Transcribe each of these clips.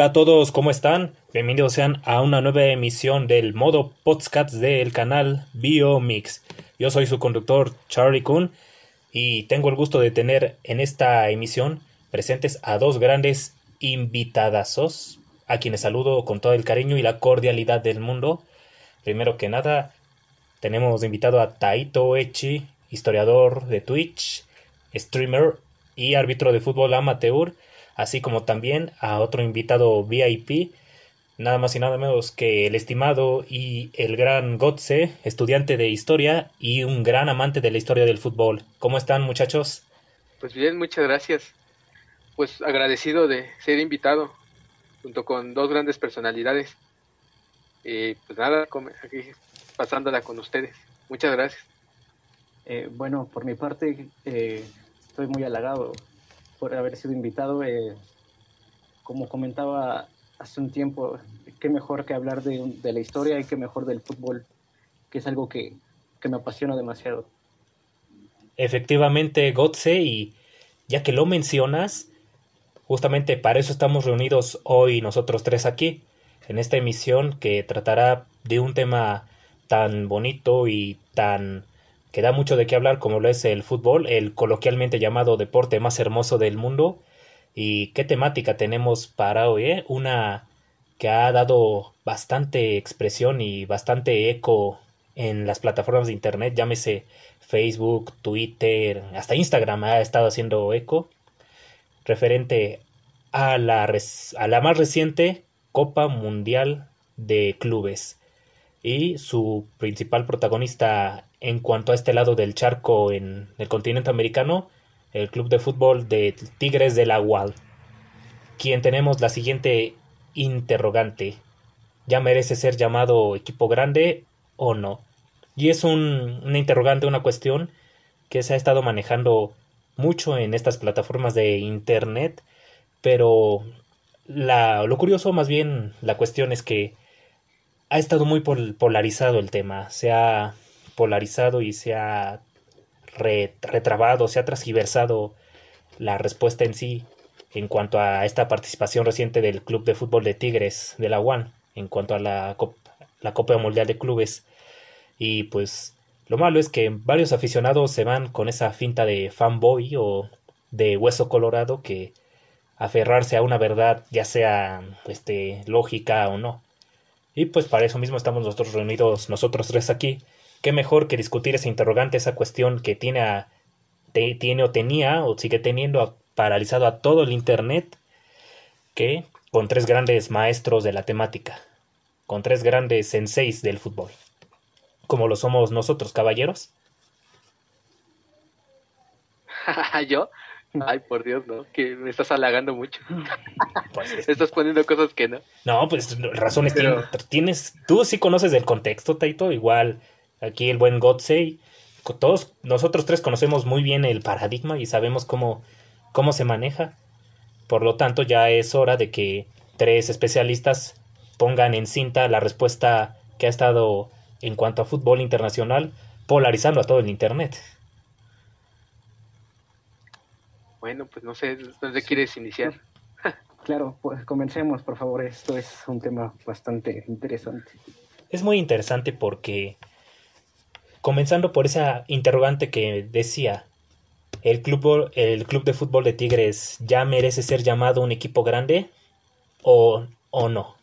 Hola a todos, ¿cómo están? Bienvenidos sean a una nueva emisión del modo podcast del canal Biomix. Yo soy su conductor Charlie Kuhn y tengo el gusto de tener en esta emisión presentes a dos grandes invitadazos, a quienes saludo con todo el cariño y la cordialidad del mundo. Primero que nada, tenemos invitado a Taito Echi, historiador de Twitch, streamer y árbitro de fútbol amateur, así como también a otro invitado VIP, nada más y nada menos que el estimado y el gran Gotze, estudiante de historia y un gran amante de la historia del fútbol. ¿Cómo están muchachos? Pues bien, muchas gracias. Pues agradecido de ser invitado junto con dos grandes personalidades. Y pues nada, aquí pasándola con ustedes. Muchas gracias. Eh, bueno, por mi parte, eh, estoy muy halagado por haber sido invitado. Eh, como comentaba hace un tiempo, qué mejor que hablar de, de, la historia y qué mejor del fútbol, que es algo que, que me apasiona demasiado. Efectivamente, Gotze, y ya que lo mencionas, justamente para eso estamos reunidos hoy nosotros tres aquí, en esta emisión que tratará de un tema tan bonito y tan que da mucho de qué hablar como lo es el fútbol, el coloquialmente llamado deporte más hermoso del mundo. ¿Y qué temática tenemos para hoy? Eh? Una que ha dado bastante expresión y bastante eco en las plataformas de internet, llámese Facebook, Twitter, hasta Instagram ha estado haciendo eco, referente a la, a la más reciente Copa Mundial de Clubes y su principal protagonista en cuanto a este lado del charco en el continente americano, el club de fútbol de Tigres de la UAL, quien tenemos la siguiente interrogante. ¿Ya merece ser llamado equipo grande o no? Y es un, una interrogante, una cuestión que se ha estado manejando mucho en estas plataformas de internet, pero lo curioso más bien la cuestión es que ha estado muy polarizado el tema, se ha polarizado y se ha retrabado, se ha transgiversado la respuesta en sí en cuanto a esta participación reciente del Club de Fútbol de Tigres de la UAN, en cuanto a la, la Copa Mundial de Clubes. Y pues lo malo es que varios aficionados se van con esa finta de fanboy o de hueso colorado que aferrarse a una verdad, ya sea este, lógica o no. Y pues para eso mismo estamos nosotros reunidos, nosotros tres aquí. Qué mejor que discutir esa interrogante, esa cuestión que tiene, a, tiene o tenía o sigue teniendo paralizado a todo el Internet, que con tres grandes maestros de la temática, con tres grandes senseis del fútbol, como lo somos nosotros, caballeros. ¿Yo? Ay, por Dios, no, que me estás halagando mucho. Pues, estás poniendo cosas que no. No, pues razones tienes. Tú sí conoces el contexto, Taito. Igual aquí el buen Godsey. Todos nosotros tres conocemos muy bien el paradigma y sabemos cómo, cómo se maneja. Por lo tanto, ya es hora de que tres especialistas pongan en cinta la respuesta que ha estado en cuanto a fútbol internacional polarizando a todo el Internet. Bueno, pues no sé, ¿dónde quieres iniciar? Claro, pues comencemos, por favor. Esto es un tema bastante interesante. Es muy interesante porque, comenzando por esa interrogante que decía, ¿el club, el club de fútbol de Tigres ya merece ser llamado un equipo grande o, o no?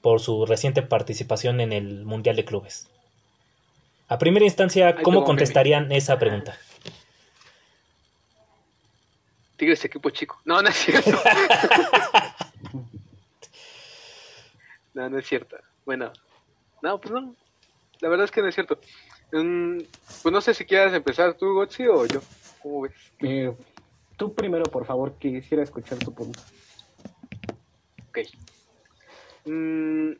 Por su reciente participación en el Mundial de Clubes. A primera instancia, ¿cómo contestarían esa pregunta? Tigres equipo chico. No, no es cierto. no, no es cierto. Bueno, no, pues no. La verdad es que no es cierto. Mm, pues no sé si quieras empezar tú, Gotzi, o yo. ¿Cómo ves? Eh, tú primero, por favor, quisiera escuchar tu punto. Ok. Mm,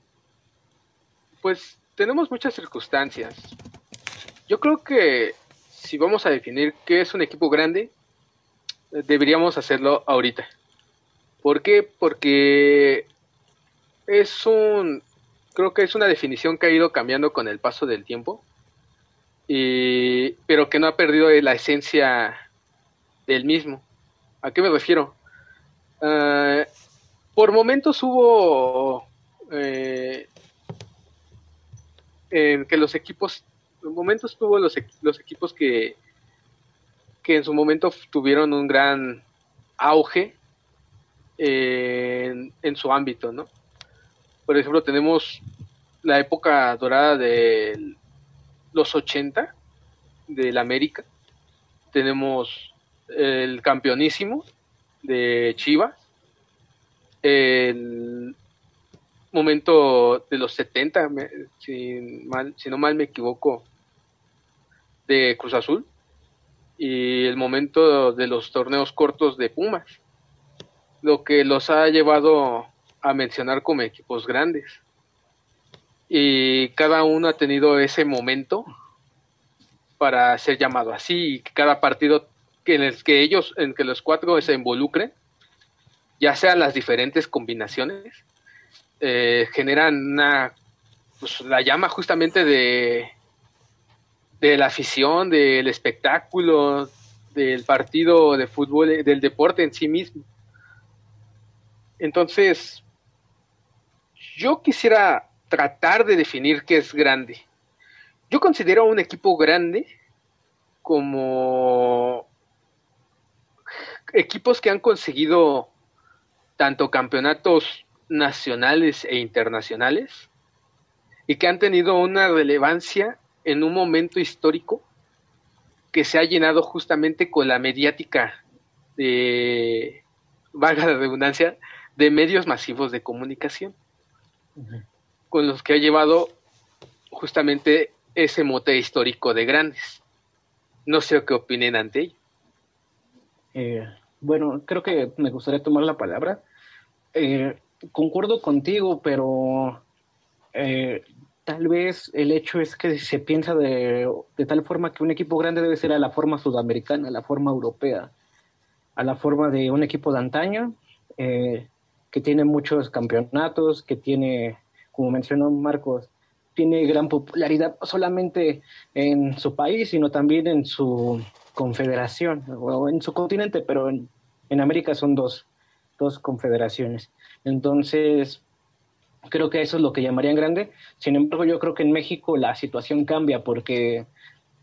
pues tenemos muchas circunstancias. Yo creo que si vamos a definir qué es un equipo grande, deberíamos hacerlo ahorita. ¿Por qué? Porque es un, creo que es una definición que ha ido cambiando con el paso del tiempo, y, pero que no ha perdido la esencia del mismo. ¿A qué me refiero? Ah, por momentos hubo eh, en que los equipos, en momentos tuvo los, los equipos que, que en su momento tuvieron un gran auge en, en su ámbito, ¿no? Por ejemplo, tenemos la época dorada de los 80 del América. Tenemos el campeonísimo de Chivas. El momento de los 70, si, mal, si no mal me equivoco, de Cruz Azul. Y el momento de los torneos cortos de Pumas. Lo que los ha llevado a mencionar como equipos grandes y cada uno ha tenido ese momento para ser llamado así y cada partido en el que ellos, en que los cuatro se involucren, ya sean las diferentes combinaciones, eh, generan una, pues, la llama justamente de, de la afición, del espectáculo, del partido de fútbol, del deporte en sí mismo. Entonces, yo quisiera tratar de definir qué es grande. Yo considero a un equipo grande como equipos que han conseguido tanto campeonatos nacionales e internacionales y que han tenido una relevancia en un momento histórico que se ha llenado justamente con la mediática de, valga la redundancia, de medios masivos de comunicación con los que ha llevado justamente ese mote histórico de grandes. No sé qué opinen ante ello. Eh, bueno, creo que me gustaría tomar la palabra. Eh, concuerdo contigo, pero eh, tal vez el hecho es que se piensa de, de, tal forma que un equipo grande debe ser a la forma sudamericana, a la forma europea, a la forma de un equipo de antaño, que tiene muchos campeonatos, que tiene como mencionó Marcos, tiene gran popularidad no solamente en su país, sino también en su confederación, o en su continente, pero en, América son dos, dos confederaciones. Entonces, creo que eso es lo que llamarían grande. Sin embargo, yo creo que en México la situación cambia porque,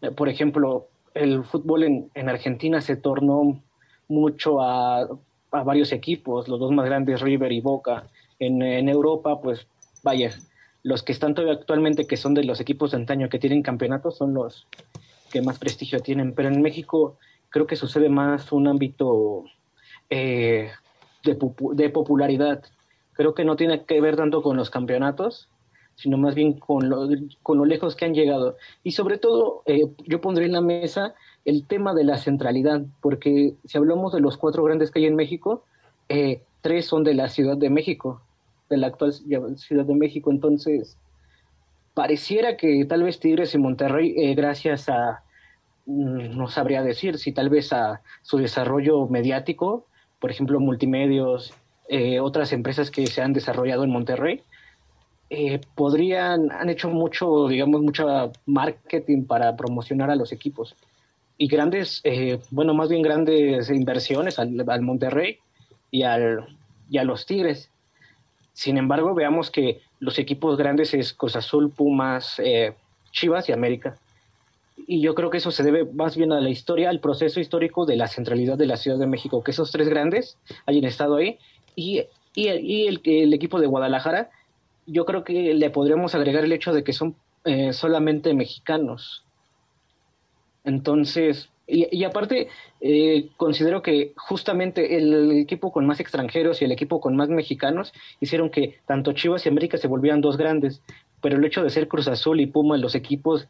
eh, por ejemplo, el fútbol en, en Argentina se tornó mucho a, a, varios equipos, los dos más grandes, River y Boca. En, en Europa, pues vaya, los que están todavía actualmente, que son de los equipos de antaño que tienen campeonatos, son los que más prestigio tienen. Pero en México creo que sucede más un ámbito eh, de, popularidad. Creo que no tiene que ver tanto con los campeonatos, sino más bien con lo, con lo lejos que han llegado. Y sobre todo, eh, yo pondré en la mesa el tema de la centralidad, porque si hablamos de los cuatro grandes que hay en México, eh, tres son de la Ciudad de México, de la actual Ciudad de México. Entonces, pareciera que tal vez Tigres y Monterrey, eh, gracias a, mm, no sabría decir, si tal vez a su desarrollo mediático, por ejemplo, multimedios, eh, otras empresas que se han desarrollado en Monterrey, eh, podrían, han hecho mucho, digamos, mucho marketing para promocionar a los equipos. Y grandes, bueno, más bien grandes inversiones al, al Monterrey y, al, y a los Tigres. Sin embargo, veamos que los equipos grandes es Cruz Azul, Pumas, eh, Chivas y América. Y yo creo que eso se debe más bien a la historia, al proceso histórico de la centralidad de la Ciudad de México, que esos tres grandes hayan estado ahí. Y, y, el, el, equipo de Guadalajara, yo creo que le podríamos agregar el hecho de que son eh, solamente mexicanos. Entonces, y, aparte, eh, considero que justamente el equipo con más extranjeros y el equipo con más mexicanos hicieron que tanto Chivas y América se volvieran dos grandes, pero el hecho de ser Cruz Azul y Puma los equipos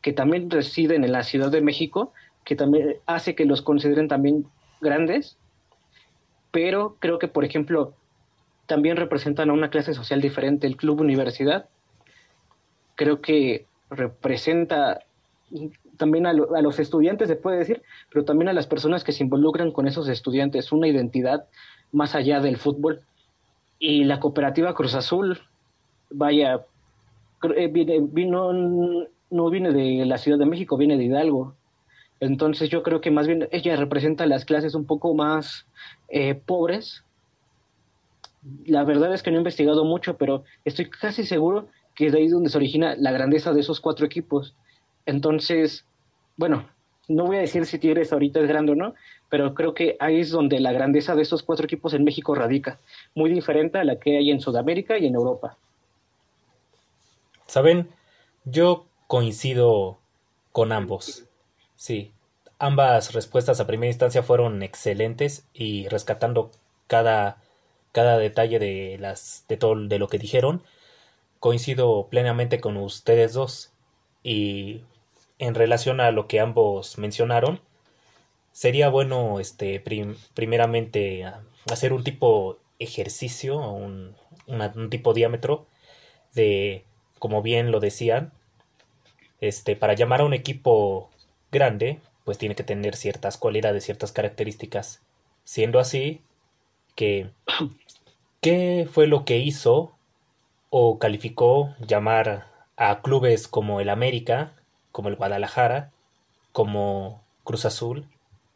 que también residen en la Ciudad de México, que también hace que los consideren también grandes, pero creo que, por ejemplo, también representan a una clase social diferente. El Club Universidad creo que representa también a, los estudiantes, se puede decir, pero también a las personas que se involucran con esos estudiantes, una identidad más allá del fútbol. Y la cooperativa Cruz Azul, vaya, eh, vino, no viene de la Ciudad de México, viene de Hidalgo. Entonces yo creo que más bien ella representa las clases un poco más eh, pobres la verdad es que no he investigado mucho, pero estoy casi seguro que es de ahí donde se origina la grandeza de esos cuatro equipos. Entonces, bueno, no voy a decir si Tigres ahorita es grande o no, pero creo que ahí es donde la grandeza de esos cuatro equipos en México radica, muy diferente a la que hay en Sudamérica y en Europa. Saben, yo coincido con ambos. Sí, ambas respuestas a primera instancia fueron excelentes y rescatando cada, cada detalle de las de todo de lo que dijeron, coincido plenamente con ustedes dos y en relación a lo que ambos mencionaron, sería bueno este primeramente hacer un tipo ejercicio, un, un tipo diámetro de, como bien lo decían, este, para llamar a un equipo grande, pues tiene que tener ciertas cualidades, ciertas características. Siendo así, que ¿qué fue lo que hizo o calificó llamar a clubes como el América, como el Guadalajara, como Cruz Azul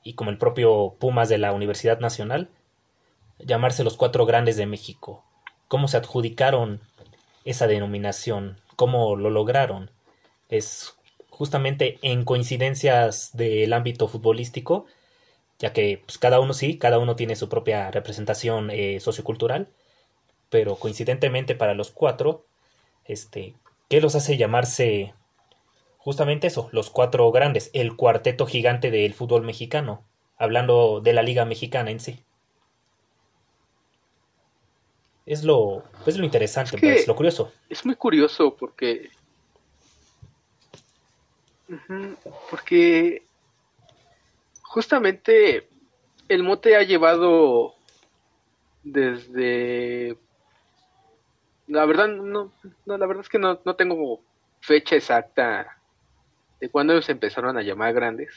y como el propio Pumas de la Universidad Nacional, llamarse los cuatro grandes de México. ¿Cómo se adjudicaron esa denominación? ¿Cómo lo lograron? Es justamente en coincidencias del ámbito futbolístico, ya que pues, cada uno sí, cada uno tiene su propia representación eh, sociocultural, pero coincidentemente para los cuatro, este, ¿qué los hace llamarse justamente eso, los cuatro grandes, el cuarteto gigante del fútbol mexicano, hablando de la liga mexicana en sí. Es lo, es lo interesante, es pues, lo curioso. Es muy curioso porque... Porque justamente el mote ha llevado desde la verdad no, no la verdad es que no, no tengo fecha exacta de cuando ellos empezaron a llamar grandes.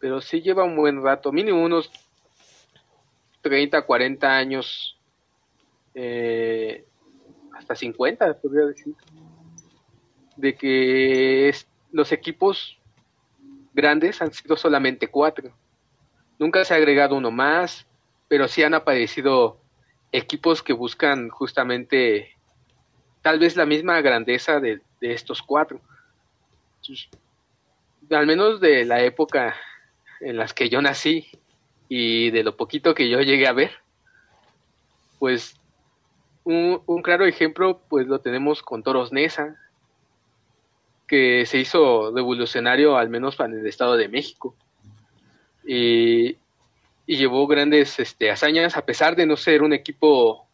Pero sí lleva un buen rato, mínimo unos 30, 40 años, eh, hasta 50, podría decir, de que los equipos grandes han sido solamente cuatro. Nunca se ha agregado uno más, pero sí han aparecido equipos que buscan justamente tal vez la misma grandeza de estos cuatro al menos de la época en las que yo nací y de lo poquito que yo llegué a ver, pues un, claro ejemplo pues lo tenemos con Toros Nesa, que se hizo revolucionario al menos en el Estado de México. Y, y llevó grandes este, hazañas a pesar de no ser un equipo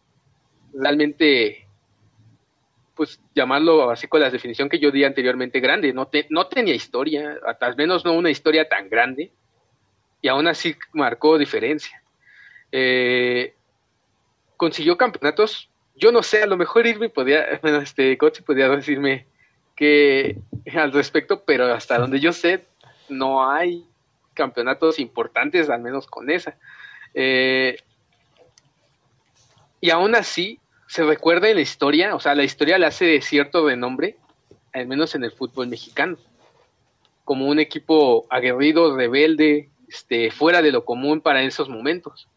realmente pues llamarlo así con la definición que yo di anteriormente, grande, no, no tenía historia, al menos no una historia tan grande, y aún así marcó diferencia. Eh, consiguió campeonatos, yo no sé, a lo mejor Irving podía, bueno, este coche podía decirme que al respecto, pero hasta donde yo sé, no hay campeonatos importantes, al menos con esa. Eh, y aún así, se recuerda en la historia, o sea, la historia le hace cierto de nombre, al menos en el fútbol mexicano, como un equipo aguerrido, rebelde, este, fuera de lo común para esos momentos.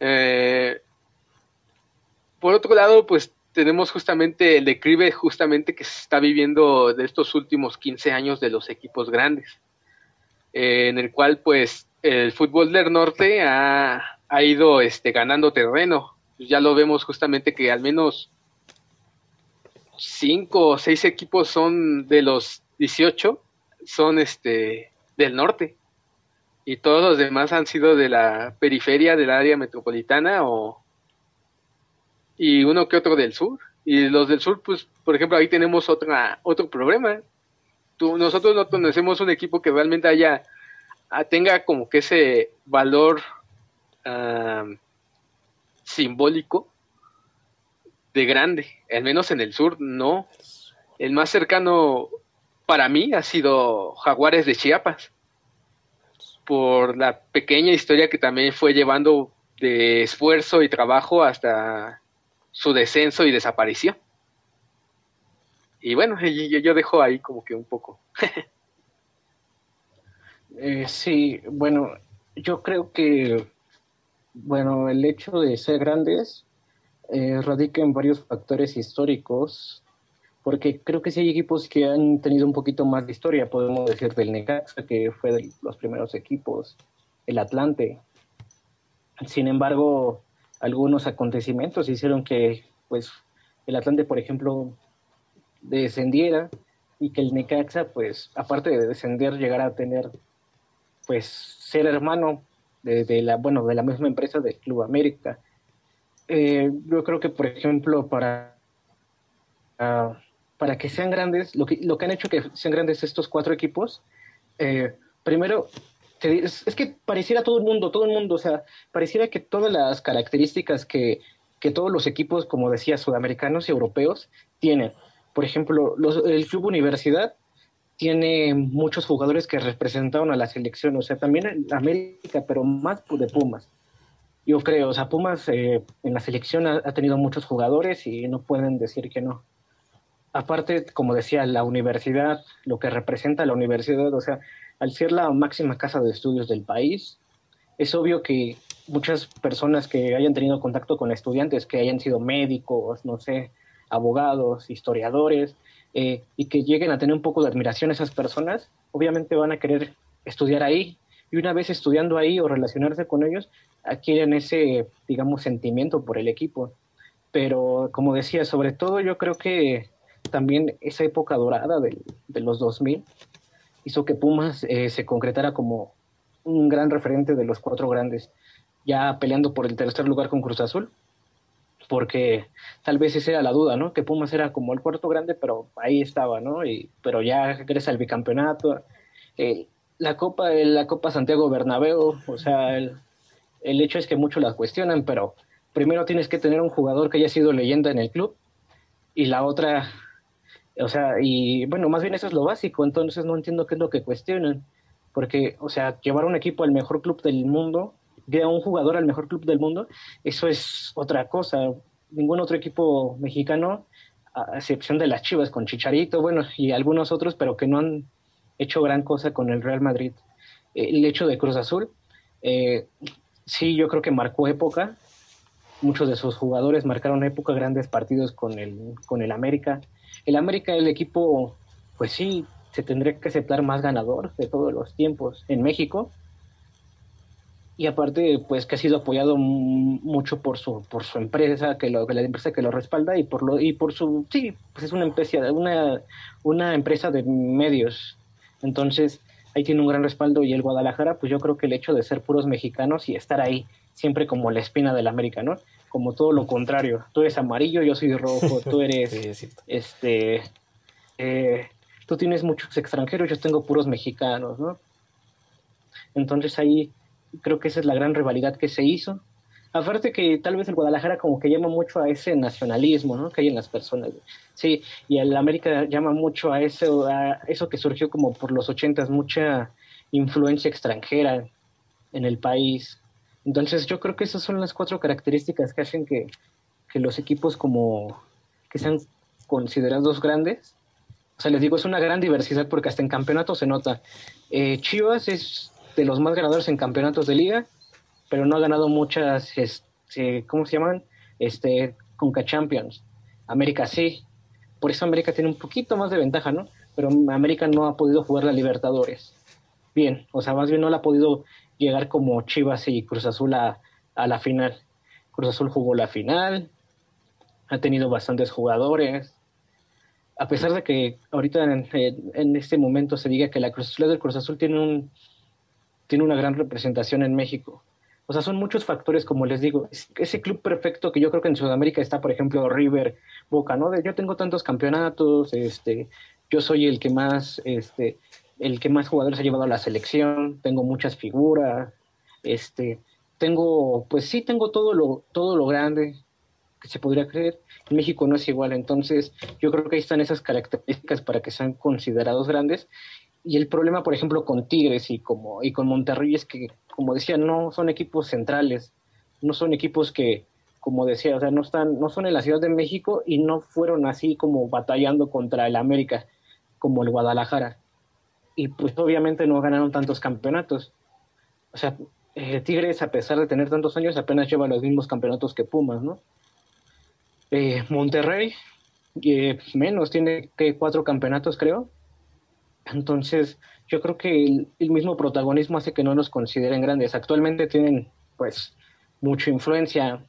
Eh, por otro lado, pues tenemos justamente el declive justamente que se está viviendo de estos últimos 15 años de los equipos grandes, eh, en el cual pues el fútbol del norte ha, ha ido este, ganando terreno ya lo vemos justamente que al menos cinco o seis equipos son de los 18, son este del norte. Y todos los demás han sido de la periferia del área metropolitana o y uno que otro del sur. Y los del sur, pues, por ejemplo, ahí tenemos otra, otro problema. Nosotros no conocemos un equipo que realmente haya, ah, tenga como que ese valor ah, simbólico de grande, al menos en el sur no. El más cercano para mí ha sido Jaguares de Chiapas, por la pequeña historia que también fue llevando de esfuerzo y trabajo hasta su descenso y desaparición. Y bueno, yo, dejo ahí como que un poco. Eh, sí, bueno, yo creo que Bueno, el hecho de ser grandes eh, radica en varios factores históricos, porque creo que sí hay equipos que han tenido un poquito más de historia, podemos decir del Necaxa, que fue de los primeros equipos, el Atlante. Sin embargo, algunos acontecimientos hicieron que pues el Atlante, por ejemplo, descendiera y que el Necaxa, pues, aparte de descender, llegara a tener, pues, ser hermano de, la, bueno, de la misma empresa del Club América. Eh, yo creo que, por ejemplo, para, ah, para que sean grandes, lo que, lo que han hecho que sean grandes estos cuatro equipos, eh, primero, es, que pareciera todo el mundo, todo el mundo, o sea, pareciera que todas las características que, que todos los equipos, como decía, sudamericanos y europeos tienen. Por ejemplo, el Club Universidad tiene muchos jugadores que representaron a la selección, o sea, también América, pero más de Pumas. Yo creo, o sea, Pumas eh, en la selección ha, tenido muchos jugadores y no pueden decir que no. Aparte, como decía, la universidad, lo que representa la universidad, o sea, al ser la máxima casa de estudios del país, es obvio que muchas personas que hayan tenido contacto con estudiantes, que hayan sido médicos, no sé, abogados, historiadores, eh, y que lleguen a tener un poco de admiración a esas personas, obviamente van a querer estudiar ahí. Y una vez estudiando ahí o relacionarse con ellos, adquieren ese, digamos, sentimiento por el equipo. Pero, como decía, sobre todo yo creo que también esa época dorada de, de los 2000 hizo que Pumas eh, se concretara como un gran referente de los cuatro grandes, ya peleando por el tercer lugar con Cruz Azul, porque tal vez esa era la duda, ¿no? Que Pumas era como el cuarto grande, pero ahí estaba, ¿no? Y, pero ya regresa al bicampeonato. Eh, la Copa, la Copa Santiago Bernabéu, o sea, el, el hecho es que muchos la cuestionan, pero primero tienes que tener un jugador que haya sido leyenda en el club y la otra, o sea, y bueno, más bien eso es lo básico, entonces no entiendo qué es lo que cuestionan, porque, o sea, llevar un equipo al mejor club del mundo de un jugador al mejor club del mundo, eso es otra cosa. Ningún otro equipo mexicano, a excepción de las Chivas con Chicharito, bueno, y algunos otros, pero que no han hecho gran cosa con el Real Madrid. El hecho de Cruz Azul, eh, sí, yo creo que marcó época. Muchos de sus jugadores marcaron época, grandes partidos con el, con el América. El América, el equipo, pues sí, se tendría que aceptar más ganador de todos los tiempos en México, y aparte pues que ha sido apoyado mucho por su por su empresa que lo que la empresa que lo respalda y por lo y por su sí pues es una empresa una una empresa de medios. Entonces ahí tiene un gran respaldo y el Guadalajara pues yo creo que el hecho de ser puros mexicanos y estar ahí siempre como la espina del América no como todo lo contrario tú eres amarillo yo soy rojo tú eres este eh, tú tienes muchos extranjeros yo tengo puros mexicanos no entonces ahí creo que esa es la gran rivalidad que se hizo. Aparte que tal vez el Guadalajara como que llama mucho a ese nacionalismo, ¿no? Que hay en las personas. Sí, y el América llama mucho a eso, a eso que surgió como por los ochentas, mucha influencia extranjera en el país. Entonces yo creo que esas son las cuatro características que hacen que, que los equipos como que sean considerados grandes. O sea, les digo, es una gran diversidad porque hasta en campeonato se nota. Eh, Chivas es de los más ganadores en campeonatos de liga, pero no ha ganado muchas, este, ¿cómo se llaman? Este, Conca Champions. América sí. Por eso América tiene un poquito más de ventaja, ¿no? Pero América no ha podido jugar la Libertadores. Bien, o sea, más bien no la ha podido llegar como Chivas y Cruz Azul a, la final. Cruz Azul jugó la final, ha tenido bastantes jugadores. A pesar de que ahorita en, en este momento se diga que la Cruz Azul del Cruz Azul tiene un, tiene una gran representación en México. O sea, son muchos factores, como les digo. Ese club perfecto que yo creo que en Sudamérica está, por ejemplo, River, Boca, ¿no? Yo tengo tantos campeonatos, este, yo soy el que más, este, el que más jugadores ha llevado a la selección, tengo muchas figuras, este, tengo, pues sí, tengo todo lo, todo lo grande que se podría creer. México no es igual, entonces yo creo que ahí están esas características para que sean considerados grandes y el problema, por ejemplo, con Tigres y, como, y con Monterrey es que, como decía, no son equipos centrales, no son equipos que, como decía, o sea, no, están, no son en la Ciudad de México y no fueron así como batallando contra el América, como el Guadalajara. Y pues obviamente no ganaron tantos campeonatos. O sea, eh, Tigres, a pesar de tener tantos años, apenas lleva los mismos campeonatos que Pumas, ¿no? Eh, Monterrey, eh, menos, tiene que cuatro campeonatos, creo. Entonces, yo creo que el, mismo protagonismo hace que no nos consideren grandes. Actualmente tienen, pues, mucha influencia,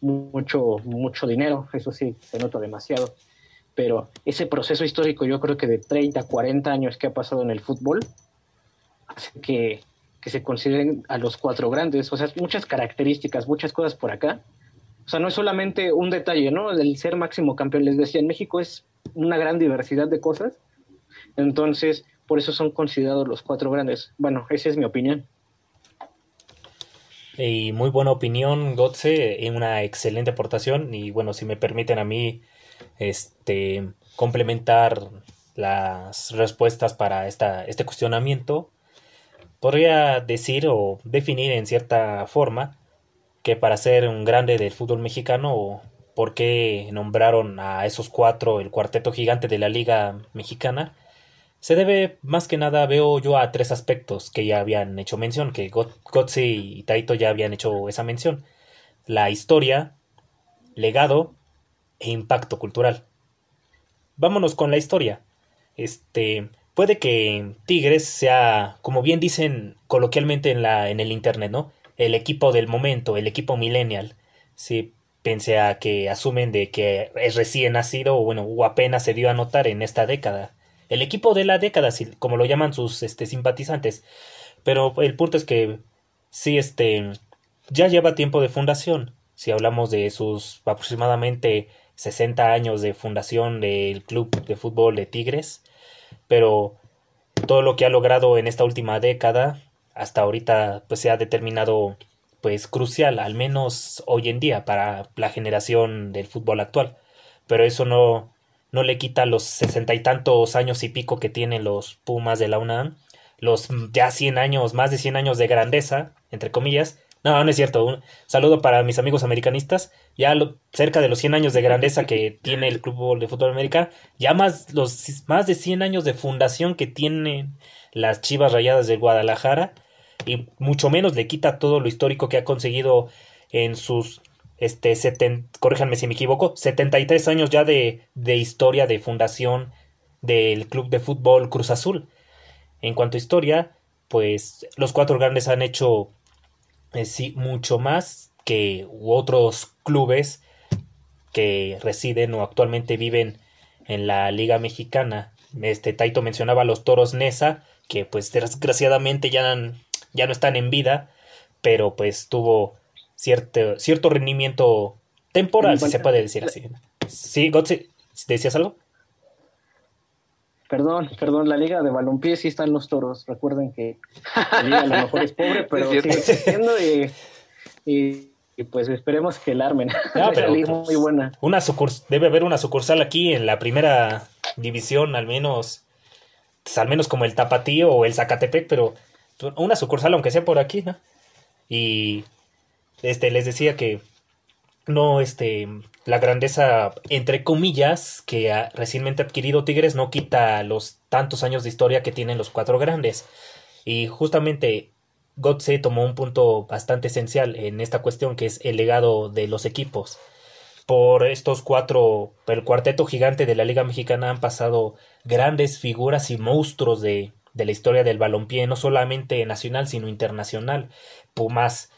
mucho, mucho dinero, eso sí, se nota demasiado. Pero ese proceso histórico, yo creo que de 30, 40 años que ha pasado en el fútbol, hace que, que se consideren a los cuatro grandes. O sea, muchas características, muchas cosas por acá. O sea, no es solamente un detalle, ¿no? El ser máximo campeón, les decía, en México es una gran diversidad de cosas. Entonces, por eso son considerados los cuatro grandes. Bueno, esa es mi opinión. Y muy buena opinión, Gotze, una excelente aportación. Y bueno, si me permiten a mí este, complementar las respuestas para esta, este cuestionamiento, podría decir o definir en cierta forma que para ser un grande del fútbol mexicano, por qué nombraron a esos cuatro el cuarteto gigante de la Liga Mexicana, se debe más que nada, veo yo, a tres aspectos que ya habían hecho mención, que Gotze y Taito ya habían hecho esa mención. La historia, legado e impacto cultural. Vámonos con la historia. Este, puede que Tigres sea, como bien dicen coloquialmente en la en el internet, ¿no? El equipo del momento, el equipo millennial. Si pensé a que asumen de que es recién nacido o bueno, o apenas se dio a notar en esta década el equipo de la década, como lo llaman sus este, simpatizantes. Pero el punto es que sí, este, ya lleva tiempo de fundación. Si hablamos de sus aproximadamente 60 años de fundación del club de fútbol de Tigres, pero todo lo que ha logrado en esta última década hasta ahorita pues se ha determinado pues crucial al menos hoy en día para la generación del fútbol actual pero eso no no le quita los sesenta y tantos años y pico que tienen los Pumas de la UNAM, los ya cien años, más de cien años de grandeza, entre comillas. No, no es cierto. Un saludo para mis amigos americanistas. Ya cerca de los 100 años de grandeza que tiene el Club de Fútbol América, ya más, los, más de 100 años de fundación que tienen las Chivas Rayadas del Guadalajara, y mucho menos le quita todo lo histórico que ha conseguido en sus este, seten, corríjanme si me equivoco, 73 años ya de, de historia de fundación del Club de Fútbol Cruz Azul. En cuanto a historia, pues los cuatro grandes han hecho eh, sí, mucho más que otros clubes que residen o actualmente viven en la Liga Mexicana. Este Taito mencionaba a los Toros Nesa, que pues desgraciadamente ya, ya no están en vida, pero pues tuvo cierto, cierto rendimiento temporal, si se puede decir así. Sí, Gotze, ¿decías algo? Perdón, perdón, la liga de balompié sí están los toros. Recuerden que la liga a lo mejor es pobre, pero sigue existiendo y, pues esperemos que la armen. No, pero, muy buena. Una debe haber una sucursal aquí en la primera división, al menos, pues, al menos como el Tapatío o el Zacatepec, pero una sucursal aunque sea por aquí, ¿no? Y este, les decía que no, este, la grandeza, entre comillas, que ha recientemente adquirido Tigres no quita los tantos años de historia que tienen los cuatro grandes. Y justamente Gotze tomó un punto bastante esencial en esta cuestión, que es el legado de los equipos. Por estos cuatro, el cuarteto gigante de la Liga Mexicana han pasado grandes figuras y monstruos de, de la historia del balompié, no solamente nacional, sino internacional. Pumas,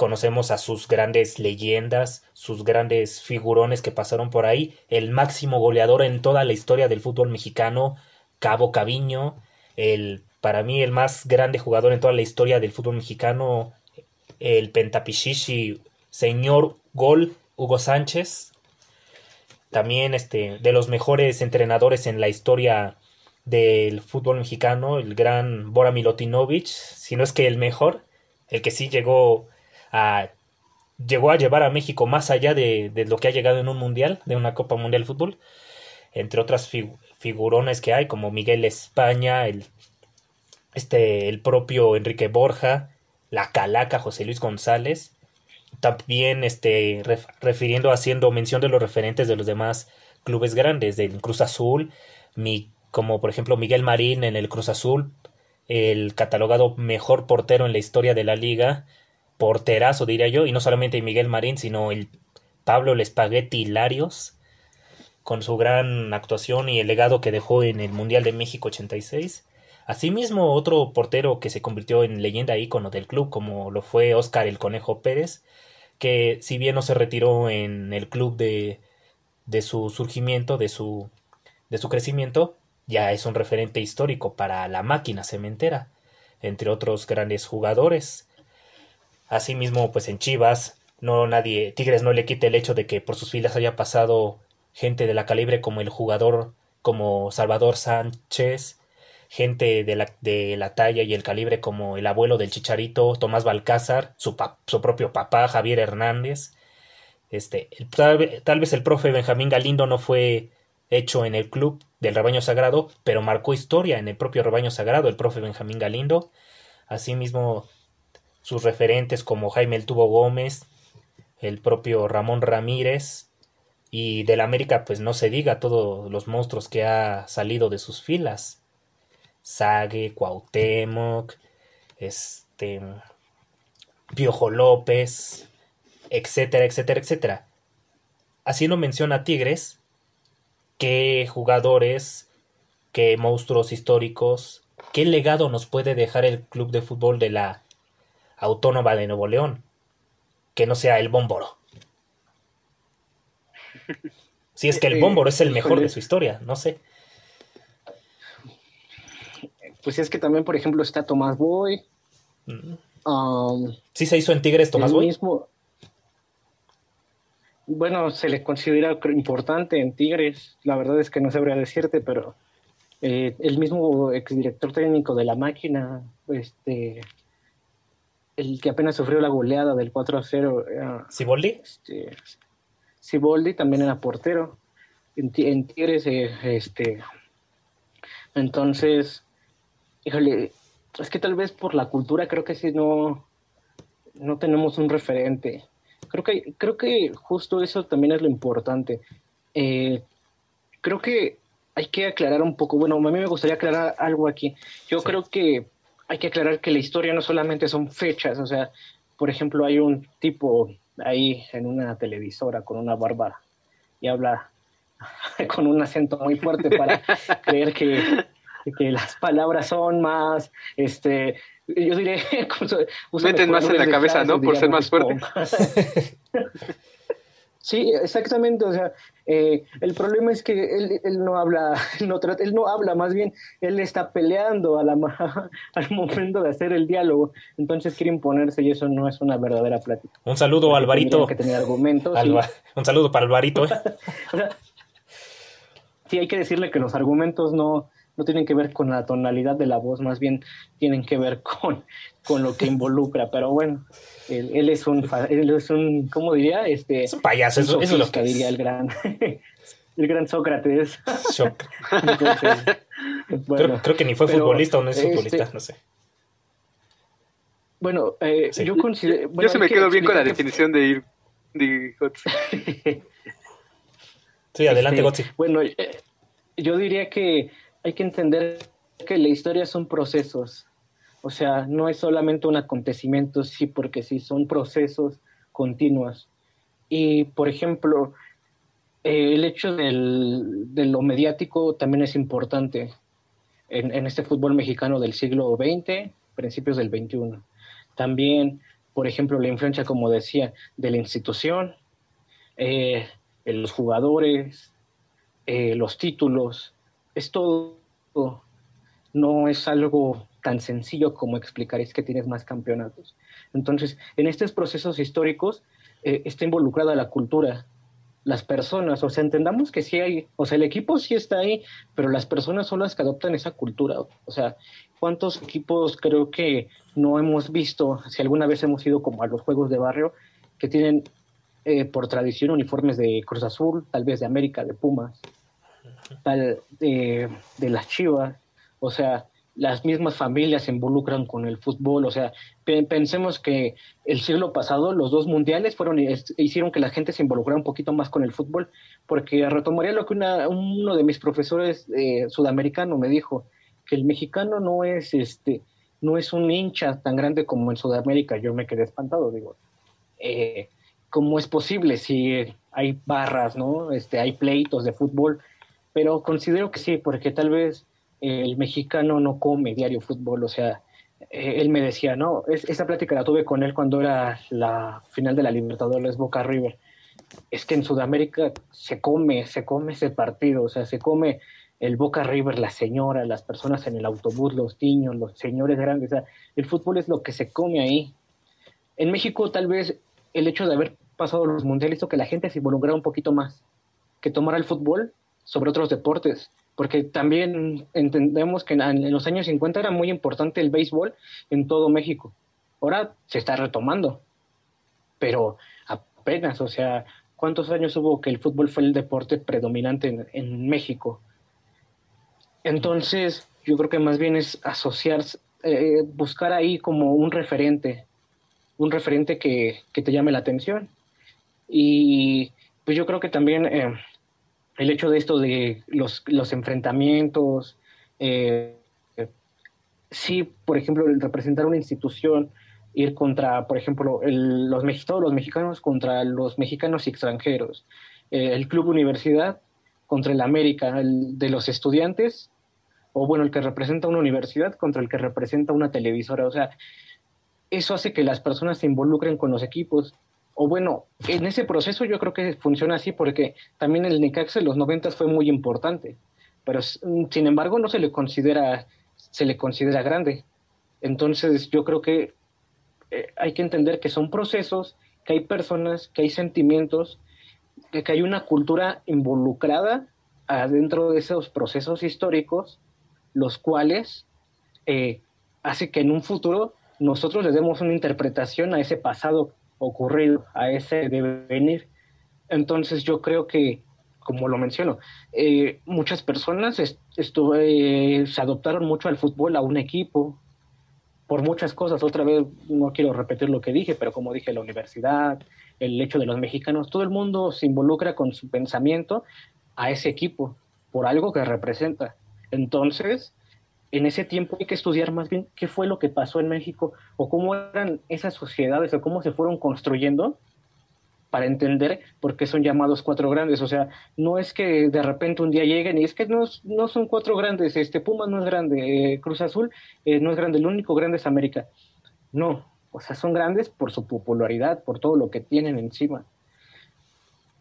conocemos a sus grandes leyendas, sus grandes figurones que pasaron por ahí, el máximo goleador en toda la historia del fútbol mexicano, Cabo Caviño, el para mí el más grande jugador en toda la historia del fútbol mexicano, el pentapichichi señor gol Hugo Sánchez, también este de los mejores entrenadores en la historia del fútbol mexicano, el gran Bora Milutinovic, si no es que el mejor, el que sí llegó llegó a llevar a México más allá de, lo que ha llegado en un mundial, de una Copa Mundial de Fútbol, entre otras figurones que hay, como Miguel España, el, este, el propio Enrique Borja, la Calaca José Luis González, también este, refiriendo, haciendo mención de los referentes de los demás clubes grandes, del Cruz Azul, mi, como por ejemplo Miguel Marín en el Cruz Azul, el catalogado mejor portero en la historia de la liga, porterazo, diría yo, y no solamente Miguel Marín, sino el Pablo Lespaguetti Larios, con su gran actuación y el legado que dejó en el Mundial de México 86. Asimismo, otro portero que se convirtió en leyenda ícono del club, como lo fue Óscar el Conejo Pérez, que si bien no se retiró en el club de, de su surgimiento, de su, de su crecimiento, ya es un referente histórico para la máquina cementera, entre otros grandes jugadores. Asimismo, pues en Chivas, no nadie, Tigres no le quite el hecho de que por sus filas haya pasado gente de la calibre como el jugador, como Salvador Sánchez, gente de la, de la talla y el calibre como el abuelo del Chicharito, Tomás Balcázar, su, su propio papá, Javier Hernández. Este, tal, tal, vez el profe Benjamín Galindo no fue hecho en el club del rebaño sagrado, pero marcó historia en el propio rebaño sagrado, el profe Benjamín Galindo. Asimismo, sus referentes como Jaime El Tubo Gómez, el propio Ramón Ramírez, y del América, pues no se diga todos los monstruos que ha salido de sus filas. Sague, Cuauhtémoc, este, Piojo López, etcétera, etcétera, etcétera. Haciendo mención a Tigres, qué jugadores, qué monstruos históricos, qué legado nos puede dejar el club de fútbol de la Autónoma de Nuevo León, que no sea el Bómboro. Si es que el Bómboro es el mejor de su historia, no sé pues es que también, por ejemplo, está Tomás Boy. Mm. Um, ¿Sí se hizo en Tigres Tomás Boy? Mismo, bueno, se le considera importante en Tigres. La verdad es que no sabría decirte, pero eh, el mismo exdirector técnico de la máquina, este, el que apenas sufrió la goleada del 4 a 0. ¿Siboldi? Este, Siboldi también era portero. En, Tigres, eh, este, entonces, híjole, es que tal vez por la cultura creo que sí no, no tenemos un referente. Creo que, creo que justo eso también es lo importante. Eh, creo que hay que aclarar un poco, bueno, a mí me gustaría aclarar algo aquí. Yo creo que hay que aclarar que la historia no solamente son fechas, o sea, por ejemplo, hay un tipo ahí en una televisora con una barba y habla con un acento muy fuerte para creer que que las palabras son más, este, yo diré... Meten más en la cabeza, ¿no? Por ser más fuerte. Sí, exactamente, o sea, eh, el problema es que él, él no habla, no, él no habla, más bien él está peleando a la, al momento de hacer el diálogo, entonces quiere imponerse y eso no es una verdadera plática. Un saludo, Alvarito. Que tener argumentos. Un saludo para Alvarito. ¿eh? sí, hay que decirle que los argumentos no, no tienen que ver con la tonalidad de la voz, más bien tienen que ver con, con lo que involucra, pero bueno, él, es un, él es un, ¿cómo diría? Este, es un payaso, eso, es lo que diría el gran, el gran Sócrates. creo, que ni fue futbolista o no es este, futbolista, no sé. Bueno, eh, yo considero... yo se me quedo bien con la definición de ir. De sí, adelante, este, Bueno, eh, yo diría que hay que entender que la historia son procesos. O sea, no es solamente un acontecimiento, sí, porque sí, son procesos continuos. Y, por ejemplo, eh, el hecho del, de lo mediático también es importante en, este fútbol mexicano del siglo XX, principios del XXI. También, por ejemplo, la influencia, como decía, de la institución, eh, los jugadores, eh, los títulos, es todo, no es algo tan sencillo como explicar, es que tienes más campeonatos. Entonces, en estos procesos históricos eh, está involucrada la cultura, las personas, o sea, entendamos que sí hay, o sea, el equipo sí está ahí, pero las personas son las que adoptan esa cultura. O sea, ¿cuántos equipos creo que no hemos visto, si alguna vez hemos ido como a los juegos de barrio, que tienen eh, por tradición uniformes de Cruz Azul, tal vez de América, de Pumas? Tal, de, las Chivas, o sea, las mismas familias se involucran con el fútbol, o sea, pensemos que el siglo pasado los dos mundiales fueron hicieron que la gente se involucrara un poquito más con el fútbol, porque retomaría lo que una, uno de mis profesores eh, sudamericanos me dijo, que el mexicano no es este no es un hincha tan grande como en Sudamérica. Yo me quedé espantado, digo, eh, ¿cómo es posible si hay barras, ¿no? Este, hay pleitos de fútbol, pero considero que sí, porque tal vez el mexicano no come diario fútbol, o sea, eh, él me decía, no, es, esa plática la tuve con él cuando era la final de la Libertadores Boca River. Es que en Sudamérica se come, se come ese partido, o sea, se come el Boca River, la señora, las personas en el autobús, los niños, los señores grandes, o sea, el fútbol es lo que se come ahí. En México tal vez el hecho de haber pasado los mundiales hizo que la gente se involucrara un poquito más, que tomara el fútbol sobre otros deportes, porque también entendemos que en, los años 50 era muy importante el béisbol en todo México. Ahora se está retomando, pero apenas, o sea, ¿cuántos años hubo que el fútbol fue el deporte predominante en, México? Entonces, yo creo que más bien es asociar, eh, buscar ahí como un referente, un referente que, que te llame la atención. Y pues yo creo que también eh, el hecho de esto de los, los enfrentamientos, eh, sí, por ejemplo, el representar una institución, ir contra, por ejemplo, los, todos los mexicanos contra los mexicanos y extranjeros, eh, el Club Universidad contra el América, el de los estudiantes, o bueno, el que representa una universidad contra el que representa una televisora, o sea, eso hace que las personas se involucren con los equipos. O bueno, en ese proceso yo creo que funciona así porque también el Necaxa en los noventas fue muy importante, pero sin embargo no se le considera, se le considera grande. Entonces yo creo que eh, hay que entender que son procesos, que hay personas, que hay sentimientos, que, hay una cultura involucrada adentro de esos procesos históricos, los cuales eh, hace que en un futuro nosotros le demos una interpretación a ese pasado ocurrido, a ese devenir. Entonces yo creo que, como lo menciono, eh, muchas personas estuve, se adoptaron mucho al fútbol, a un equipo, por muchas cosas. Otra vez no quiero repetir lo que dije, pero como dije, la universidad, el hecho de los mexicanos, todo el mundo se involucra con su pensamiento a ese equipo, por algo que representa. Entonces, en ese tiempo hay que estudiar más bien qué fue lo que pasó en México o cómo eran esas sociedades o cómo se fueron construyendo para entender por qué son llamados cuatro grandes. O sea, no es que de repente un día lleguen y es que no, no son cuatro grandes, este Puma no es grande, eh, Cruz Azul eh, no es grande, el único grande es América. No, o sea, son grandes por su popularidad, por todo lo que tienen encima.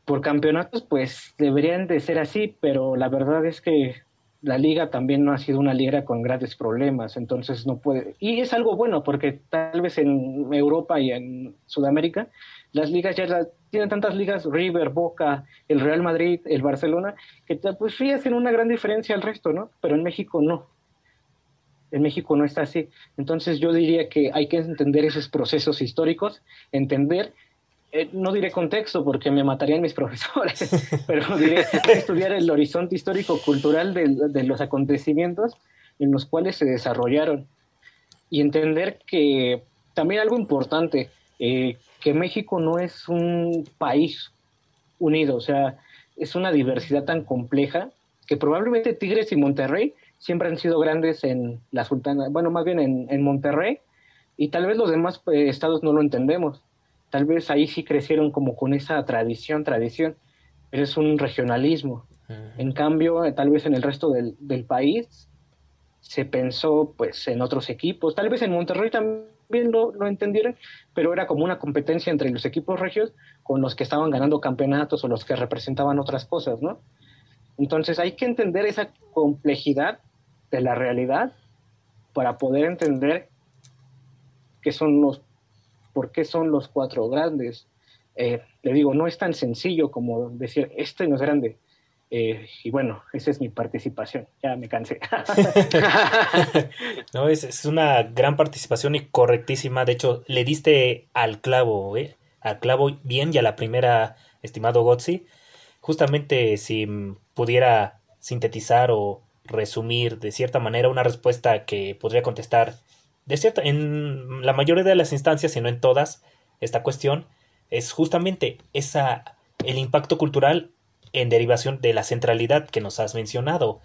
Por campeonatos, pues deberían de ser así, pero la verdad es que la liga también no ha sido una liga con grandes problemas, entonces no puede. Y es algo bueno, porque tal vez en Europa y en Sudamérica, las ligas ya tienen tantas ligas, River, Boca, el Real Madrid, el Barcelona, que pues sí hacen una gran diferencia al resto, ¿no? Pero en México no. En México no está así. Entonces yo diría que hay que entender esos procesos históricos, entender eh, no diré contexto porque me matarían mis profesores, pero diré estudiar el horizonte histórico-cultural de, los acontecimientos en los cuales se desarrollaron y entender que también algo importante, eh, que México no es un país unido, o sea, es una diversidad tan compleja que probablemente Tigres y Monterrey siempre han sido grandes en la Sultana, bueno, más bien en, Monterrey, y tal vez los demás eh, estados no lo entendemos tal vez ahí sí crecieron como con esa tradición, tradición, pero es un regionalismo. En cambio, eh, tal vez en el resto del, país se pensó pues en otros equipos, tal vez en Monterrey también lo, lo, entendieron, pero era como una competencia entre los equipos regios con los que estaban ganando campeonatos o los que representaban otras cosas, ¿no? Entonces hay que entender esa complejidad de la realidad para poder entender qué son los por qué son los cuatro grandes. Eh, le digo, no es tan sencillo como decir, este no es grande. Eh, y bueno, esa es mi participación. Ya me cansé. no, es, es, una gran participación y correctísima. De hecho, le diste al clavo, ¿eh? Al clavo bien y a la primera, estimado Gotzi. Justamente si pudiera sintetizar o resumir de cierta manera una respuesta que podría contestar de cierta, en la mayoría de las instancias, si no en todas, esta cuestión es justamente esa, el impacto cultural en derivación de la centralidad que nos has mencionado.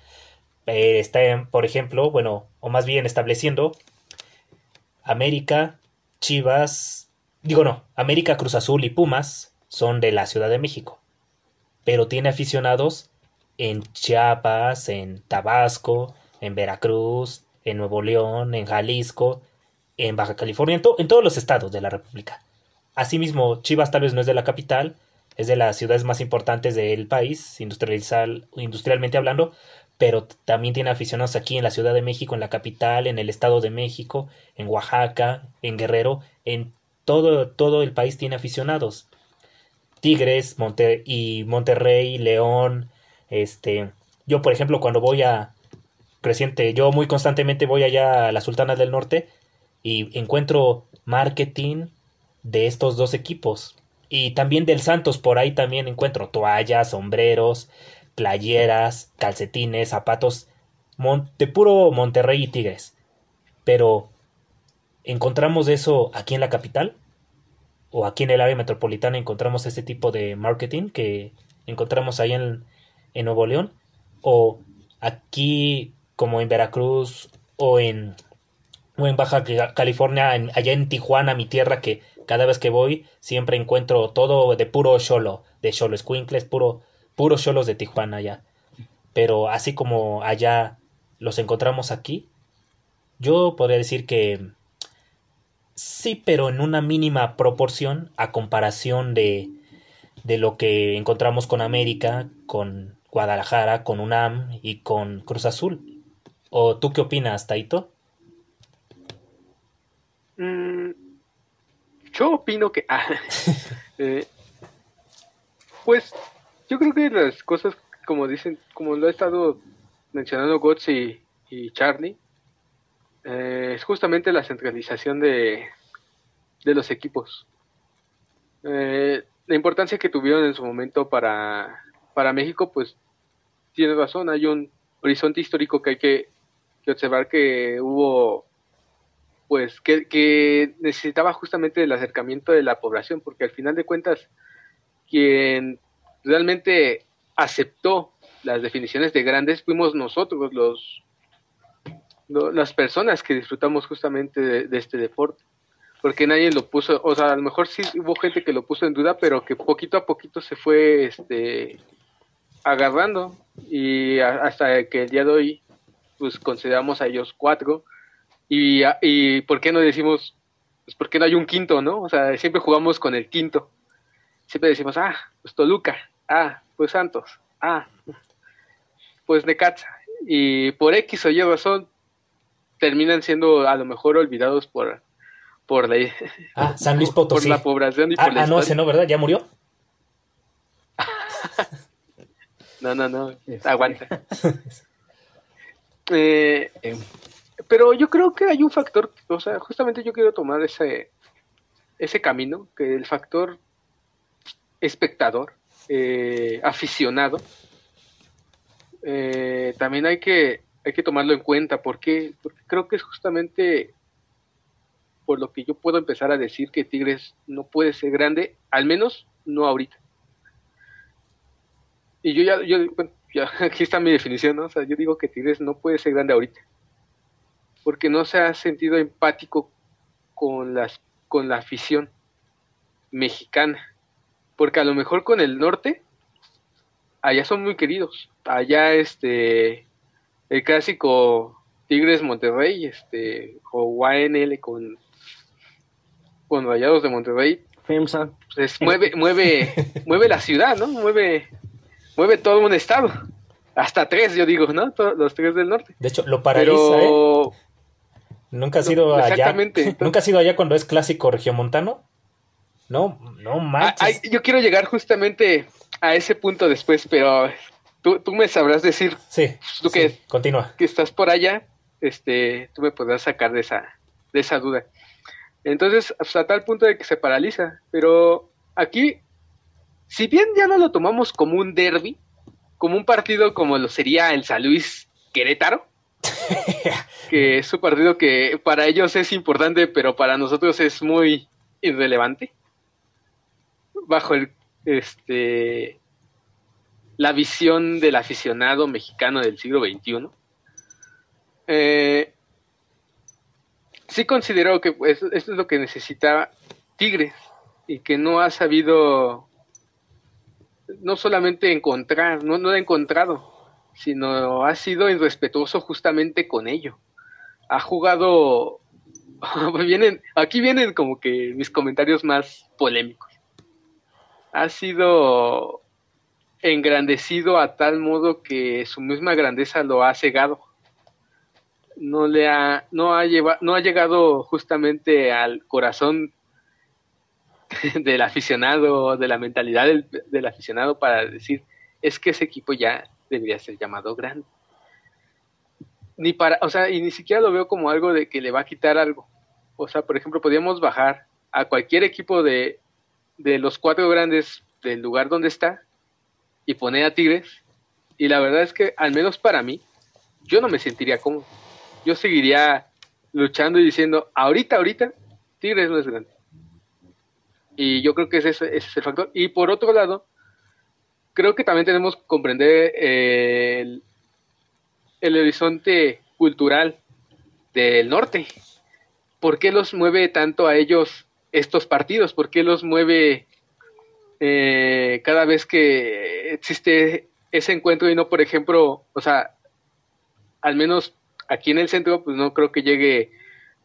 Eh, está, por ejemplo, bueno, o más bien estableciendo América, Chivas, digo no, América, Cruz Azul y Pumas son de la Ciudad de México, pero tiene aficionados en Chiapas, en Tabasco, en Veracruz, en Nuevo León, en Jalisco, en Baja California, en, todos los estados de la República. Asimismo, Chivas tal vez no es de la capital, es de las ciudades más importantes del país, industrialmente hablando, pero también tiene aficionados aquí en la Ciudad de México, en la capital, en el Estado de México, en Oaxaca, en Guerrero, en todo, todo el país tiene aficionados. Tigres Monte y Monterrey, León, este, yo por ejemplo cuando voy a creciente, yo muy constantemente voy allá a la Sultana del Norte y encuentro marketing de estos dos equipos y también del Santos por ahí también encuentro toallas, sombreros, playeras, calcetines, zapatos de puro Monterrey y Tigres. Pero, ¿encontramos eso aquí en la capital? ¿O aquí en el área metropolitana encontramos este tipo de marketing que encontramos ahí en, en Nuevo León? ¿O aquí, como en Veracruz o en, o en Baja California, allá en Tijuana, mi tierra, que cada vez que voy siempre encuentro todo de puro cholo, de cholo squinkles, puro puros cholos de Tijuana ya. Pero así como allá los encontramos aquí, yo podría decir que sí, pero en una mínima proporción a comparación de, de lo que encontramos con América, con Guadalajara, con UNAM y con Cruz Azul. ¿O tú qué opinas, Taito? Mm, yo opino que... Ah, eh, pues yo creo que las cosas, como dicen, como lo ha estado mencionando Gots y, Charlie, eh, es justamente la centralización de, de los equipos. Eh, la importancia que tuvieron en su momento para, para México, pues tiene razón, hay un horizonte histórico que hay que, observar que hubo, pues, que, que necesitaba justamente el acercamiento de la población, porque al final de cuentas, quien realmente aceptó las definiciones de grandes fuimos nosotros los las personas que disfrutamos justamente de, este deporte porque nadie lo puso o sea a lo mejor sí hubo gente que lo puso en duda pero que poquito a poquito se fue este agarrando y hasta que el día de hoy pues consideramos a ellos cuatro y, y por qué no decimos pues por qué no hay un quinto no o sea siempre jugamos con el quinto siempre decimos ah pues Toluca Ah, pues Santos. Ah, pues Necaxa. Y por X o Y razón terminan siendo a lo mejor olvidados por por la ah, San Luis Potosí. por la población y ah, por ah no, ese no, ¿verdad? ¿Ya murió? no, no, no, este. aguanta. Eh, pero yo creo que hay un factor, o sea, justamente yo quiero tomar ese ese camino, que el factor espectador, eh, aficionado, eh, también hay que, hay que tomarlo en cuenta. porque Porque creo que es justamente por lo que yo puedo empezar a decir que Tigres no puede ser grande, al menos no ahorita. Y yo ya, yo, ya aquí está mi definición, ¿no? O sea, yo digo que Tigres no puede ser grande ahorita, porque no se ha sentido empático con las, con la afición mexicana porque a lo mejor con el norte, allá son muy queridos. Allá, este, el clásico Tigres Monterrey, este, o con, con Rayados de Monterrey. FEMSA. Pues mueve, mueve, mueve la ciudad, ¿no? Mueve, mueve todo un estado. Hasta tres, yo digo, ¿no? los tres del norte. De hecho, lo paraliza, ¿eh? Nunca ha sido allá. Nunca ha sido allá cuando es clásico regiomontano. No, no manches. yo quiero llegar justamente a ese punto después, pero tú, tú me sabrás decir. Sí. Tú que, continúa. Que estás por allá, este, tú me podrás sacar de esa, de esa duda. Entonces, hasta tal punto de que se paraliza. Pero aquí, si bien ya no lo tomamos como un derby, como un partido como lo sería el San Luis Querétaro, que es un partido que para ellos es importante, pero para nosotros es muy irrelevante bajo el este la visión del aficionado mexicano del siglo XXI. Eh, sí considero que pues, esto es lo que necesita Tigres y que no ha sabido no solamente encontrar, no, no ha encontrado, sino ha sido irrespetuoso justamente con ello. Ha jugado, vienen, aquí vienen como que mis comentarios más polémicos. Ha sido engrandecido a tal modo que su misma grandeza lo ha cegado. No le ha, no ha lleva, no ha llegado justamente al corazón del aficionado, de la mentalidad del, aficionado para decir, es que ese equipo ya debería ser llamado grande. Ni para, o sea, y ni siquiera lo veo como algo de que le va a quitar algo. O sea, por ejemplo, podríamos bajar a cualquier equipo de, de los cuatro grandes del lugar donde está y poner a Tigres. Y la verdad es que, al menos para mí, yo no me sentiría cómodo. Yo seguiría luchando y diciendo, ahorita, ahorita, Tigres no es grande. Y yo creo que ese, ese es el factor. Y por otro lado, creo que también tenemos que comprender eh, el, el, horizonte cultural del norte. ¿Por qué los mueve tanto a ellos estos partidos? ¿Por qué los mueve eh, cada vez que existe ese encuentro y no, por ejemplo, o sea, al menos aquí en el centro, pues no creo que llegue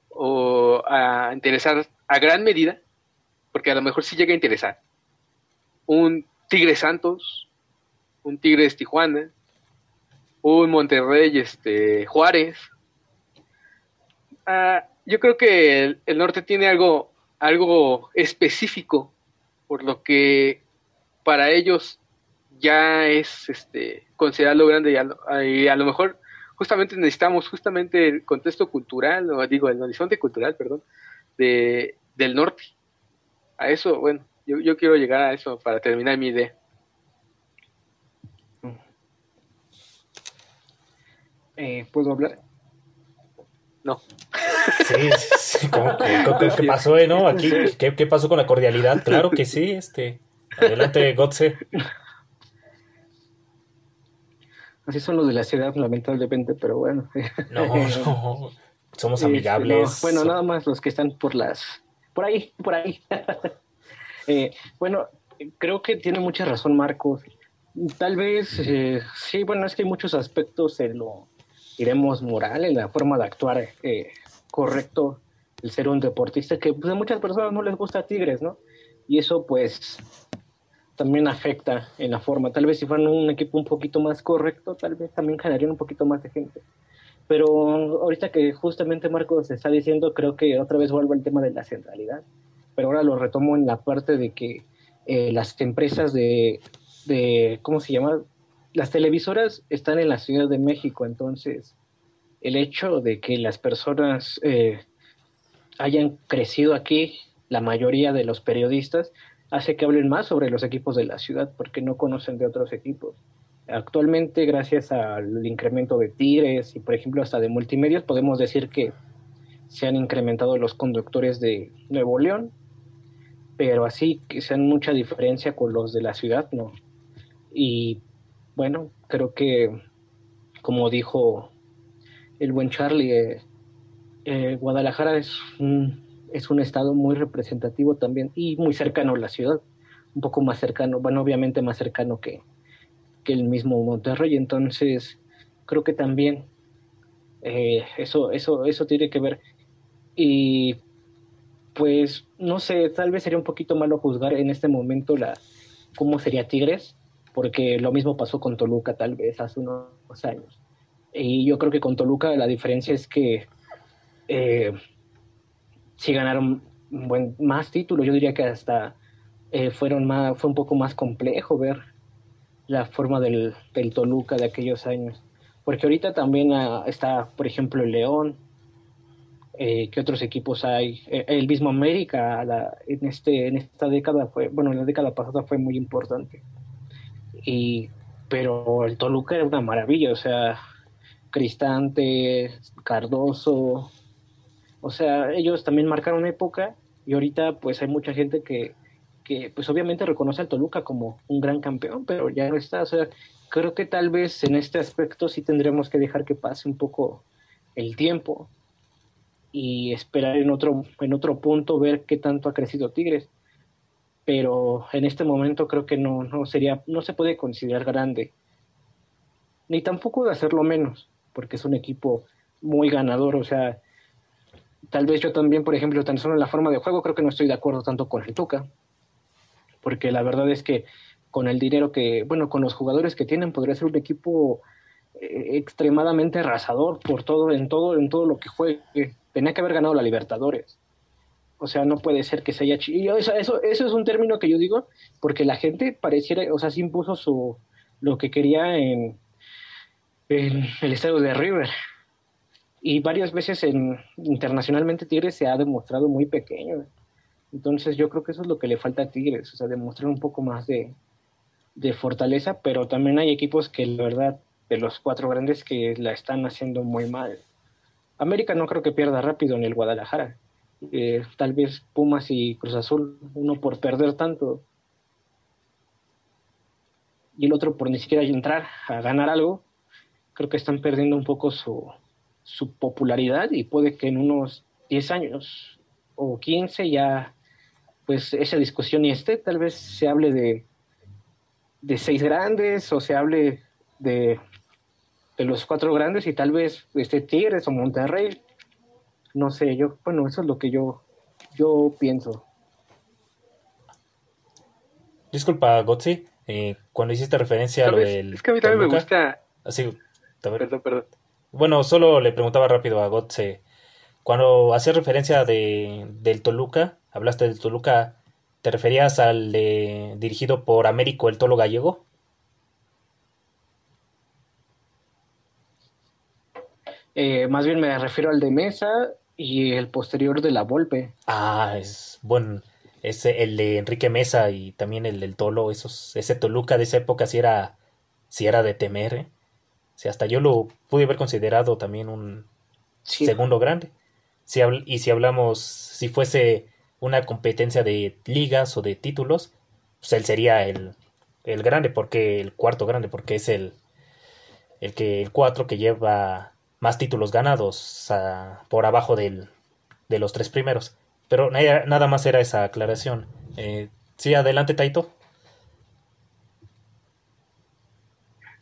o a interesar a gran medida, porque a lo mejor sí llega a interesar un Tigre Santos, un Tigres Tijuana, un Monterrey este, Juárez. Ah, yo creo que el, norte tiene algo, algo específico, por lo que para ellos ya es este, considerarlo grande y a, lo, y a lo mejor justamente necesitamos justamente el contexto cultural, o digo, el horizonte cultural, perdón, de, del norte. A eso, bueno, yo, yo quiero llegar a eso para terminar mi idea. Eh, ¿Puedo hablar? No. Sí, sí ¿cómo, qué, qué pasó, eh, no? Aquí, ¿qué, ¿qué, pasó con la cordialidad? Claro que sí, este. Adelante, Gotze. Así son los de la ciudad, lamentablemente, pero bueno. No, no. Somos amigables. Este, no, bueno, nada más los que están por las. Por ahí, por ahí. eh, bueno, creo que tiene mucha razón Marcos. Tal vez, eh, sí, bueno, es que hay muchos aspectos en lo, diremos, moral, en la forma de actuar eh, correcto el ser un deportista, que pues, a muchas personas no les gusta Tigres, ¿no? Y eso pues también afecta en la forma. Tal vez si fueran un equipo un poquito más correcto, tal vez también ganarían un poquito más de gente. Pero ahorita que justamente Marcos está diciendo, creo que otra vez vuelvo al tema de la centralidad. Pero ahora lo retomo en la parte de que eh, las empresas de, ¿cómo se llama? Las televisoras están en la Ciudad de México, entonces el hecho de que las personas eh, hayan crecido aquí, la mayoría de los periodistas, hace que hablen más sobre los equipos de la ciudad porque no conocen de otros equipos. Actualmente, gracias al incremento de Tigres y, por ejemplo, hasta de multimedios, podemos decir que se han incrementado los conductores de Nuevo León, pero así que sean mucha diferencia con los de la ciudad, no. Y bueno, creo que, como dijo el buen Charlie, eh, eh, Guadalajara es un, es un estado muy representativo también y muy cercano a la ciudad, un poco más cercano, bueno, obviamente más cercano que, que el mismo Monterrey, entonces creo que también eh, eso, eso, eso tiene que ver. Y pues no sé, tal vez sería un poquito malo juzgar en este momento la cómo sería Tigres, porque lo mismo pasó con Toluca tal vez hace unos años. Y yo creo que con Toluca la diferencia es que eh, sí ganaron buen, más títulos. Yo diría que hasta eh, fueron más, fue un poco más complejo ver la forma del, del Toluca de aquellos años. Porque ahorita también uh, está, por ejemplo, el León. Eh, ¿Qué otros equipos hay? Eh, el mismo América en, este, en esta década fue, bueno, en la década pasada fue muy importante. Y, pero el Toluca era una maravilla, o sea, Cristante, Cardoso, o sea, ellos también marcaron época y ahorita pues hay mucha gente que, que pues obviamente reconoce al Toluca como un gran campeón, pero ya no está, o sea, creo que tal vez en este aspecto sí tendremos que dejar que pase un poco el tiempo y esperar en otro, en otro punto ver qué tanto ha crecido Tigres. Pero en este momento creo que no, no sería, no se puede considerar grande. Ni tampoco de hacerlo menos, porque es un equipo muy ganador. O sea, tal vez yo también, por ejemplo, tan solo en la forma de juego, creo que no estoy de acuerdo tanto con el Tuca. Porque la verdad es que con el dinero que, bueno, con los jugadores que tienen, podría ser un equipo eh, extremadamente arrasador por todo, en todo, en todo lo que juegue tenía que haber ganado la Libertadores. O sea, no puede ser que se haya... Eso, eso, eso es un término que yo digo porque la gente pareciera, o sea, sí impuso su, lo que quería en, en el estadio de River. Y varias veces en, internacionalmente Tigres se ha demostrado muy pequeño. Entonces yo creo que eso es lo que le falta a Tigres, o sea, demostrar un poco más de, de fortaleza, pero también hay equipos que la verdad, de los cuatro grandes, que la están haciendo muy mal. América no creo que pierda rápido en el Guadalajara. Eh, tal vez Pumas y Cruz Azul, uno por perder tanto y el otro por ni siquiera entrar a ganar algo, creo que están perdiendo un poco su, su popularidad y puede que en unos 10 años o 15 ya pues esa discusión y esté, tal vez se hable de, de seis grandes o se hable de de los cuatro grandes y tal vez este Tigres o Monterrey. No sé, yo, bueno, eso es lo que yo, yo pienso. Disculpa, Gotzi, eh, cuando hiciste referencia a lo del. Es que a mí también me gusta. Así, ah, Perdón, perdón. Bueno, solo le preguntaba rápido a Gotze. Cuando hacías referencia de, del Toluca, hablaste del Toluca, ¿te referías al de, dirigido por Américo el Tolo Gallego? Eh, más bien me refiero al de Mesa y el posterior de la Volpe. Ah, es bueno. Ese, el de Enrique Mesa y también el del Tolo, esos, ese Toluca de esa época sí era, sí era de temer, ¿eh? hasta yo lo pude haber considerado también un segundo grande. Si y si hablamos, si fuese una competencia de ligas o de títulos, pues él sería el, el grande, porque el cuarto grande, porque es el, el que el cuatro que lleva más títulos ganados por abajo del, de los tres primeros. Pero nada más era esa aclaración. Eh, sí, adelante, Taito.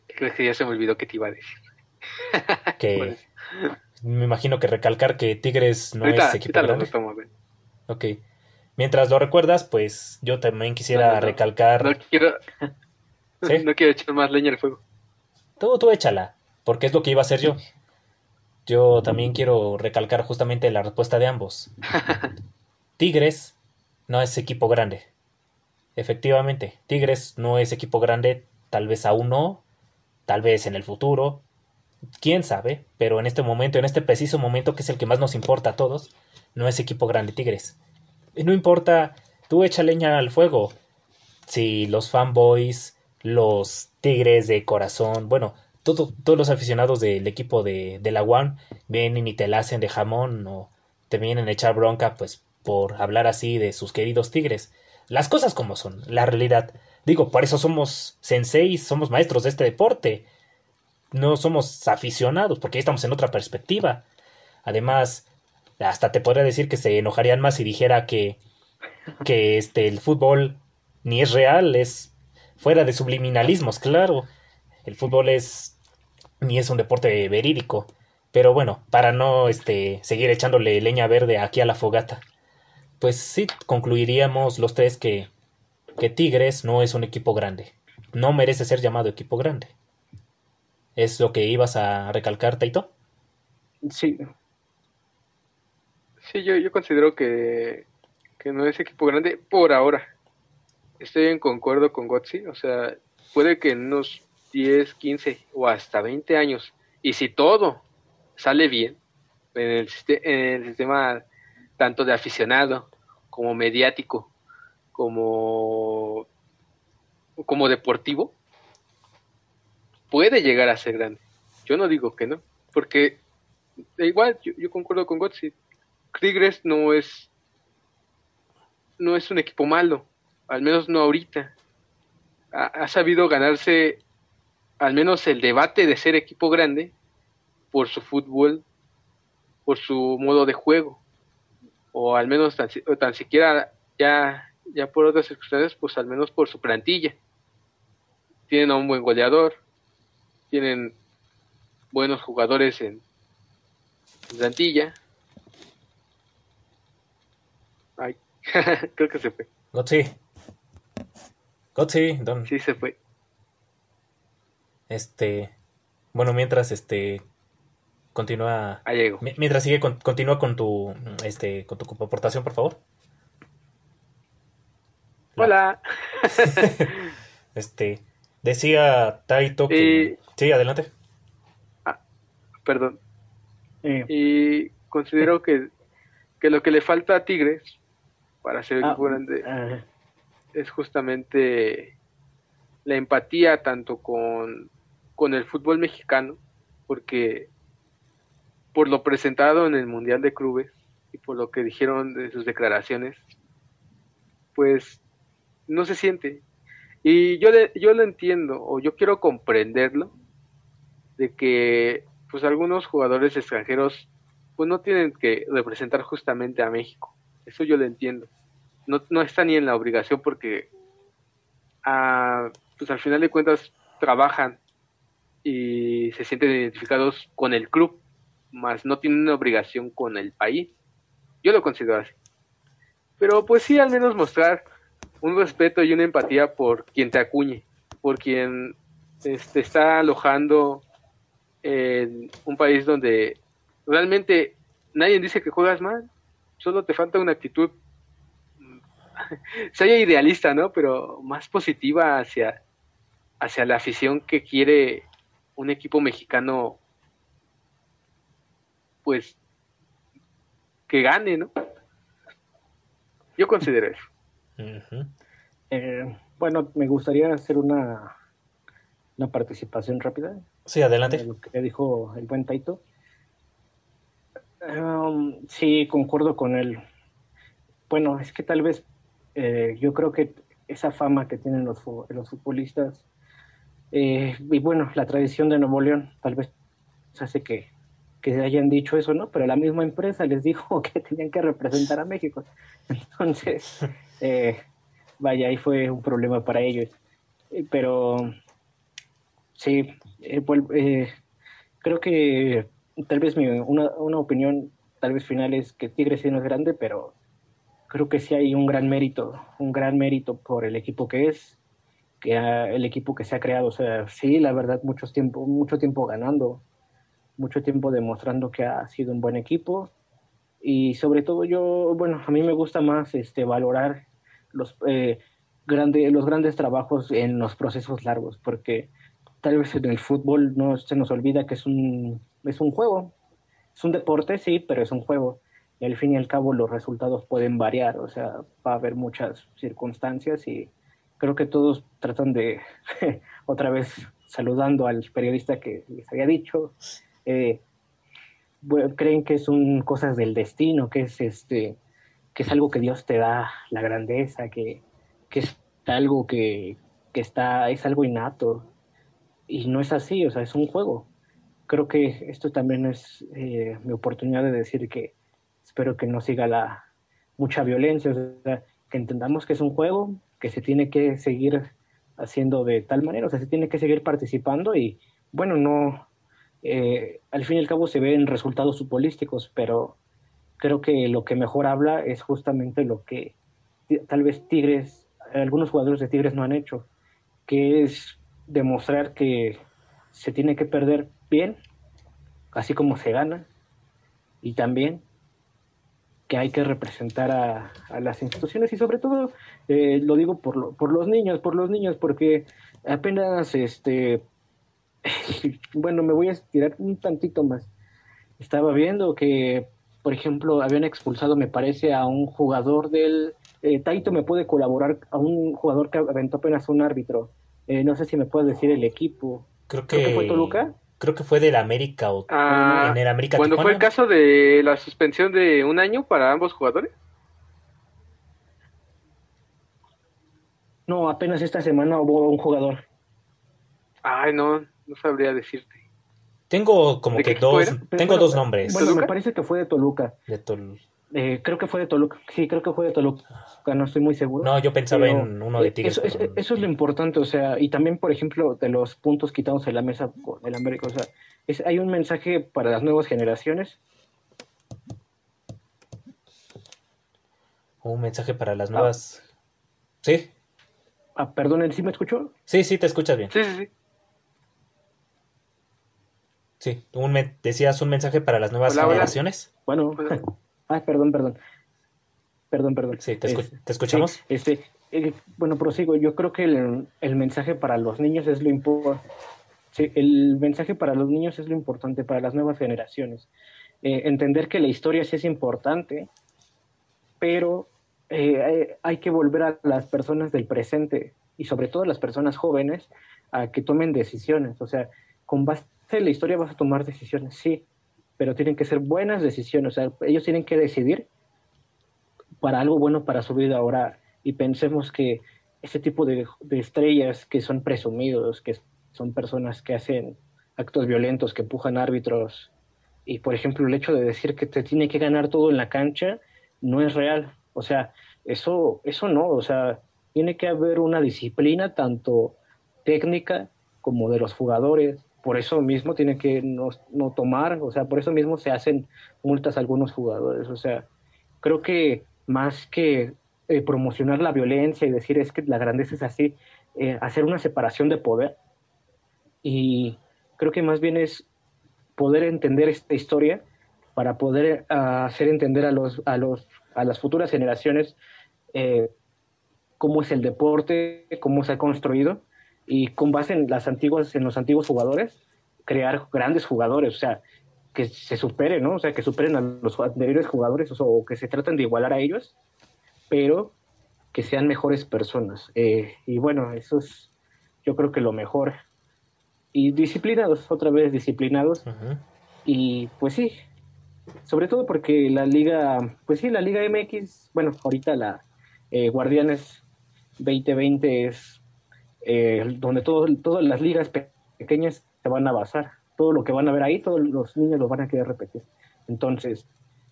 Creo que ya se me olvidó que te iba a decir. que me imagino que recalcar que Tigres no es equipo grande. Ok. Mientras lo recuerdas, pues yo también quisiera recalcar. No quiero. No quiero echar más leña al fuego. Tú, tú échala, porque es lo que iba a hacer yo. Yo también quiero recalcar justamente la respuesta de ambos. Tigres no es equipo grande. Efectivamente, Tigres no es equipo grande, tal vez aún no, tal vez en el futuro, quién sabe, pero en este momento, en este preciso momento que es el que más nos importa a todos, no es equipo grande Tigres. No importa, tú echa leña al fuego. Si los fanboys, los Tigres de corazón, bueno, todos los aficionados del equipo de, la One vienen y te la hacen de jamón o te vienen a echar bronca pues por hablar así de sus queridos tigres. Las cosas como son, la realidad. Digo, por eso somos senseis, somos maestros de este deporte. No somos aficionados, porque ahí estamos en otra perspectiva. Además, hasta te podría decir que se enojarían más si dijera que, que este, el fútbol ni es real, es fuera de subliminalismos, claro. El fútbol es ni es un deporte verídico. Pero bueno, para no este, seguir echándole leña verde aquí a la fogata, pues sí concluiríamos los tres que, que Tigres no es un equipo grande. No merece ser llamado equipo grande. ¿Es lo que ibas a recalcar, Taito? Sí. Sí, yo, yo considero que, que no es equipo grande por ahora. Estoy en concuerdo con Gotzi. O sea, puede que en unos 10, 15 o hasta 20 años, y si todo sale bien en el, sistema tanto de aficionado como mediático, como, como deportivo, puede llegar a ser grande. Yo no digo que no, porque igual yo, concuerdo con Gotzi. Tigres no es no es un equipo malo, al menos no ahorita. ha sabido ganarse al menos el debate de ser equipo grande por su fútbol, por su modo de juego, o al menos tan, tan siquiera ya, ya por otras circunstancias, pues al menos por su plantilla. Tienen a un buen goleador, tienen buenos jugadores en, plantilla. Ay, creo que se fue. Gotzi. Gotzi, don. Sí, se fue. Este. Bueno, mientras este. Continúa. Allego. Mientras sigue, continúa con tu. Este. Con tu aportación, por favor. Hola. este. Decía Taito que. Sí, adelante. Ah, perdón. Y considero que, que, lo que le falta a Tigres para ser ah, grande ah. es justamente la empatía tanto con, con el fútbol mexicano, porque por lo presentado en el Mundial de Clubes y por lo que dijeron de sus declaraciones, pues no se siente. Y yo, yo lo entiendo, o yo quiero comprenderlo, de que pues algunos jugadores extranjeros pues no tienen que representar justamente a México. Eso yo lo entiendo. No, no está ni en la obligación porque ah, pues al final de cuentas trabajan y se sienten identificados con el club, más no tienen una obligación con el país. Yo lo considero así. Pero pues sí, al menos mostrar un respeto y una empatía por quien te acuñe, por quien este, está alojando en un país donde realmente nadie dice que juegas mal, solo te falta una actitud, sea idealista, ¿no? Pero más positiva hacia, hacia la afición que quiere un equipo mexicano, pues, que gane, ¿no? Yo considero eso. Eh, bueno, me gustaría hacer una, una participación rápida. Sí, adelante. Lo que dijo el buen Taito. Um, sí, concuerdo con él. Bueno, es que tal vez eh, yo creo que esa fama que tienen los, los futbolistas eh, y bueno, la tradición de Nuevo León tal vez hace que, que hayan dicho eso, ¿no? Pero la misma empresa les dijo que tenían que representar a México. Entonces, eh, vaya, ahí fue un problema para ellos. Pero Sí, eh, eh, creo que tal vez mi, una, una, opinión tal vez final es que Tigres sí no es grande, pero creo que sí hay un gran mérito, un gran mérito por el equipo que es, que el equipo que se ha creado. O sea, sí, la verdad, mucho tiempo, mucho tiempo ganando, mucho tiempo demostrando que ha sido un buen equipo. Y sobre todo yo, bueno, a mí me gusta más este, valorar los, eh, los grandes trabajos en los procesos largos, porque tal vez en el fútbol no se nos olvida que es un, es un juego. Es un deporte, sí, pero es un juego. Y al fin y al cabo los resultados pueden variar, o sea, va a haber muchas circunstancias y creo que todos tratan de, otra vez saludando al periodista que les había dicho, eh, creen que son cosas del destino, que es este que es algo que Dios te da, la grandeza, que, que es algo que, que está, es algo innato, y no es así, o sea, es un juego. Creo que esto también es eh, mi oportunidad de decir que espero que no siga la mucha violencia, o sea, que entendamos que es un juego, que se tiene que seguir haciendo de tal manera, o sea, se tiene que seguir participando y bueno, no, eh, al fin y al cabo se ven resultados futbolísticos, pero creo que lo que mejor habla es justamente lo que tal vez Tigres, algunos jugadores de Tigres no han hecho, que es demostrar que se tiene que perder bien, así como se gana, y también que hay que representar a, las instituciones y sobre todo eh, lo digo por, por los niños, por los niños, porque apenas este, bueno, me voy a estirar un tantito más. Estaba viendo que, por ejemplo, habían expulsado, me parece, a un jugador del... Eh, Taito me puede colaborar a un jugador que aventó apenas un árbitro eh, no sé si me puedes decir el equipo. Creo que, fue Toluca. Creo que fue del América o ah, en el América. Cuando fue el caso de la suspensión de un año para ambos jugadores. No, apenas esta semana hubo un jugador. Ay, no, no sabría decirte. Tengo como ¿De que dos, tengo dos nombres. Bueno, me ¿Toluca? parece que fue de Toluca. de Tol- Eh, creo que fue de Toluca. Sí, creo que fue de Toluca. No estoy muy seguro. No, yo pensaba Pero, en uno de Tigres. Eso, eso- pero- eso es lo importante, o sea, y también, por ejemplo, de los puntos quitados en la mesa con el América, o sea, es, hay un mensaje para las nuevas generaciones. Un mensaje para las nuevas. Sí, Ah, perdonen, ¿sí me escuchó? sí, sí, te escuchas bien. Sí, sí, sí. Sí, un decías un mensaje para las nuevas Hola, hola. generaciones. Bueno. Ah, perdón, perdón. Perdón, perdón. Sí, te, escu- te escuchamos. sí, este, eh, bueno, prosigo. Yo creo que el, el mensaje para los niños es lo importante. el mensaje para los niños es lo importante, para las nuevas generaciones. Eh, entender que la historia sí es importante, pero eh, hay, hay que volver a las personas del presente y sobre todo a las personas jóvenes a que tomen decisiones. O sea, con base en la historia vas a tomar decisiones, sí, pero tienen que ser buenas decisiones. O sea, ellos tienen que decidir para algo bueno para su vida ahora y pensemos que ese tipo de, de estrellas que son presumidos, que son personas que hacen actos violentos, que empujan árbitros, y por ejemplo el hecho de decir que te tiene que ganar todo en la cancha no es real. O sea, eso, eso no, o sea, tiene que haber una disciplina tanto técnica como de los jugadores. Por eso mismo tiene que no, no tomar, o sea, por eso mismo se hacen multas a algunos jugadores. O sea, creo que más que eh, promocionar la violencia y decir es que la grandeza es así, eh, hacer una separación de poder. Y creo que más bien es poder entender esta historia para poder uh, hacer entender a, los, a, los, a las futuras generaciones eh, cómo es el deporte, cómo se ha construido y con base en, las antiguas, en los antiguos jugadores, crear grandes jugadores, o sea, que se superen, ¿no? O sea, que superen a los anteriores jugadores o, sea, o que se traten de igualar a ellos, pero que sean mejores personas. Eh, y bueno, eso es yo creo que lo mejor. Y disciplinados, otra vez disciplinados. Uh -huh. Y pues sí, sobre todo porque la liga, pues sí, la liga MX, bueno, ahorita la eh, Guardianes 2020 es eh, donde todas las ligas pe pequeñas se van a basar. Todo lo que van a ver ahí, todos los niños lo van a querer repetir. Entonces,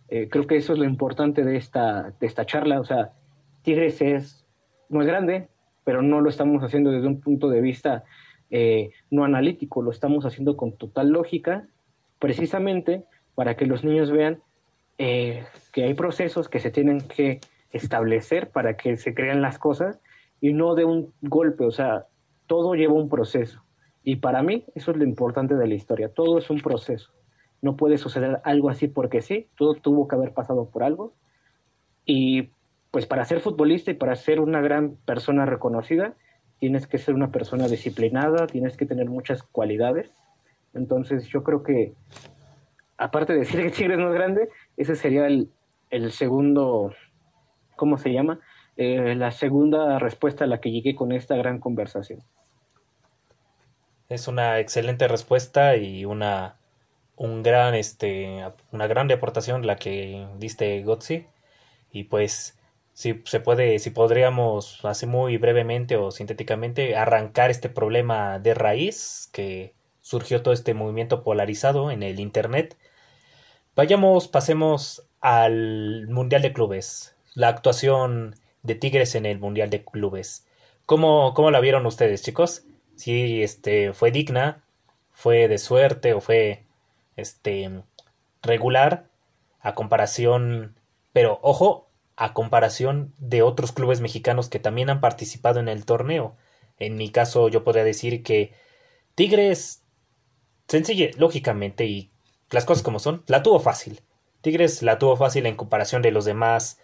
eh, creo que eso es lo importante de esta, de esta charla. O sea, Tigres es, no es grande, pero no lo estamos haciendo desde un punto de vista eh, no analítico, lo estamos haciendo con total lógica, precisamente para que los niños vean que hay procesos que se tienen que establecer para que se crean las cosas y no de un golpe, o sea, todo lleva un proceso. Y para mí eso es lo importante de la historia, todo es un proceso. No puede suceder algo así porque sí, todo tuvo que haber pasado por algo. Y pues para ser futbolista y para ser una gran persona reconocida, tienes que ser una persona disciplinada, tienes que tener muchas cualidades. Entonces yo creo que, aparte de decir que Tigres no es grande, ese sería el, el segundo, ¿cómo se llama? Eh, la segunda respuesta a la que llegué con esta gran conversación. Es una excelente respuesta y una, un gran, este, una grande aportación la que diste, Gotzi. Y pues, si se puede, si podríamos, así muy brevemente o sintéticamente, arrancar este problema de raíz que surgió todo este movimiento polarizado en el Internet. Vayamos, pasemos al Mundial de Clubes. La actuación de Tigres en el Mundial de Clubes. ¿Cómo, cómo la vieron ustedes, chicos? Si este, fue digna, fue de suerte o fue este, regular a comparación, pero ojo, a comparación de otros clubes mexicanos que también han participado en el torneo. En mi caso yo podría decir que Tigres, sencilla, lógicamente, y las cosas como son, la tuvo fácil. Tigres la tuvo fácil en comparación de los demás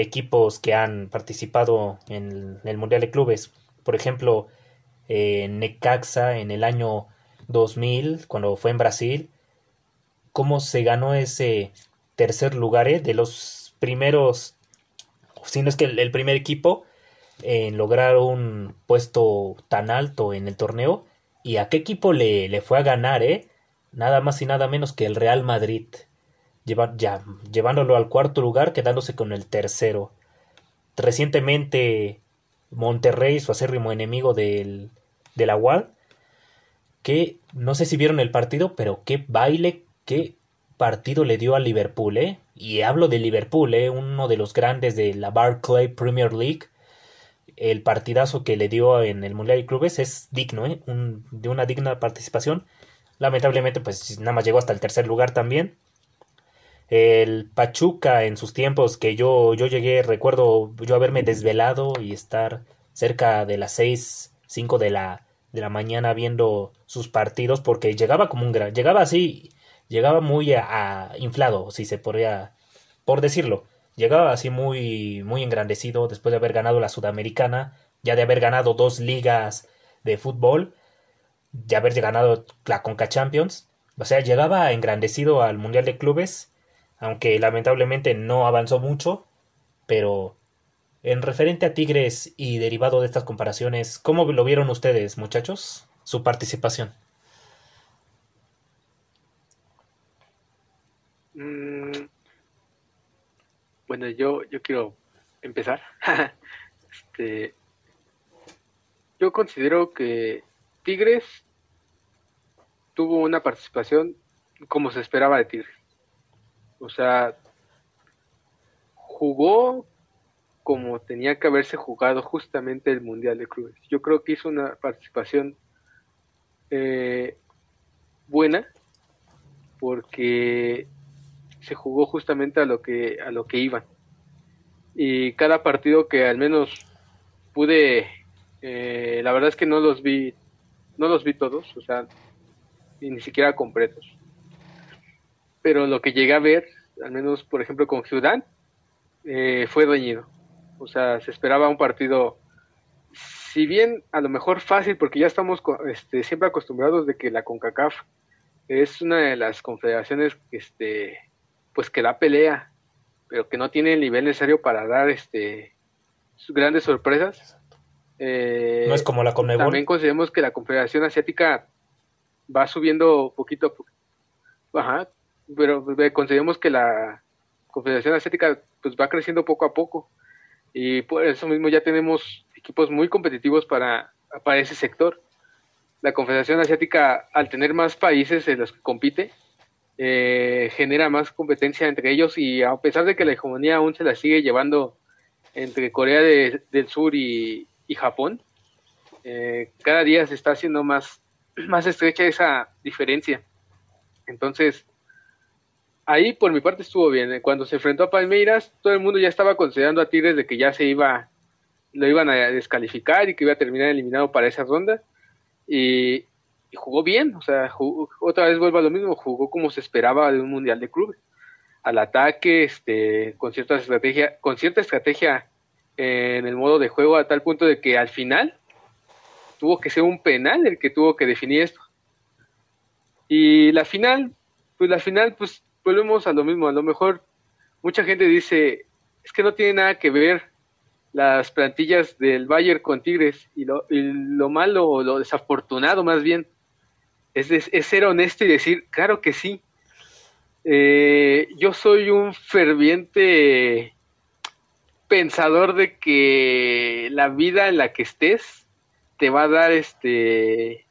equipos que han participado en el Mundial de Clubes. Por ejemplo, eh, Necaxa en el año 2000, cuando fue en Brasil, cómo se ganó ese tercer lugar eh, de los primeros, si no es que el, primer equipo en lograr un puesto tan alto en el torneo. ¿Y a qué equipo le, le fue a ganar? Eh? Nada más y nada menos que el Real Madrid. Ya, llevándolo al cuarto lugar, quedándose con el tercero. Recientemente Monterrey, su acérrimo enemigo del, de la UAL, que no sé si vieron el partido, pero qué baile, qué partido le dio a Liverpool, ¿eh? Y hablo de Liverpool, ¿eh? Uno de los grandes de la Barclay Premier League. El partidazo que le dio en el Mundial de Clubes es digno, ¿eh? de una digna participación. Lamentablemente, pues nada más llegó hasta el tercer lugar también. El Pachuca en sus tiempos que yo, yo llegué, recuerdo yo haberme desvelado y estar cerca de las 6, 5 de la, de la mañana viendo sus partidos porque llegaba como un gran, llegaba así, llegaba muy a, inflado, si se podría, por decirlo, llegaba así muy, muy engrandecido después de haber ganado la Sudamericana, ya de haber ganado dos ligas de fútbol, de haber ganado la Conca Champions, o sea, llegaba engrandecido al Mundial de Clubes aunque lamentablemente no avanzó mucho, pero en referente a Tigres y derivado de estas comparaciones, ¿cómo lo vieron ustedes, muchachos? Su participación. Mm, bueno, yo, yo quiero empezar. este, yo considero que Tigres tuvo una participación como se esperaba de Tigres. O sea, jugó como tenía que haberse jugado justamente el Mundial de Clubes. Yo creo que hizo una participación eh, buena porque se jugó justamente a lo que a lo que iban y cada partido que al menos pude eh, la verdad es que no los vi no los vi todos o sea ni siquiera completos pero lo que llegué a ver, al menos por ejemplo con Ciudad, eh, fue dañino. O sea, se esperaba un partido, si bien a lo mejor fácil, porque ya estamos este, siempre acostumbrados de que la CONCACAF es una de las confederaciones este, pues que da pelea, pero que no tiene el nivel necesario para dar este grandes sorpresas. Eh, no es como la Conmebol. También consideramos que la Confederación Asiática va subiendo poquito a poquito. Ajá, pero pues, consideramos que la Confederación Asiática pues va creciendo poco a poco y por eso mismo ya tenemos equipos muy competitivos para, para ese sector. La Confederación Asiática, al tener más países en los que compite, eh, genera más competencia entre ellos y a pesar de que la hegemonía aún se la sigue llevando entre Corea del Sur y, Japón, eh, cada día se está haciendo más, más estrecha esa diferencia. Entonces, ahí por mi parte estuvo bien. ¿eh? Cuando se enfrentó a Palmeiras, todo el mundo ya estaba considerando a Tigres de que ya se iba, lo iban a descalificar y que iba a terminar eliminado para esa ronda. Y, jugó bien, o sea, otra vez vuelvo a lo mismo, jugó como se esperaba de un mundial de clubes. Al ataque, este, con cierta estrategia, con cierta estrategia en el modo de juego, a tal punto de que al final tuvo que ser un penal el que tuvo que definir esto. Y la final, pues la final, pues volvemos a lo mismo, a lo mejor mucha gente dice, es que no tiene nada que ver las plantillas del Bayern con Tigres y lo, lo malo o lo desafortunado más bien es, es, ser honesto y decir, claro que sí. Eh, yo soy un ferviente pensador de que la vida en la que estés te va a dar este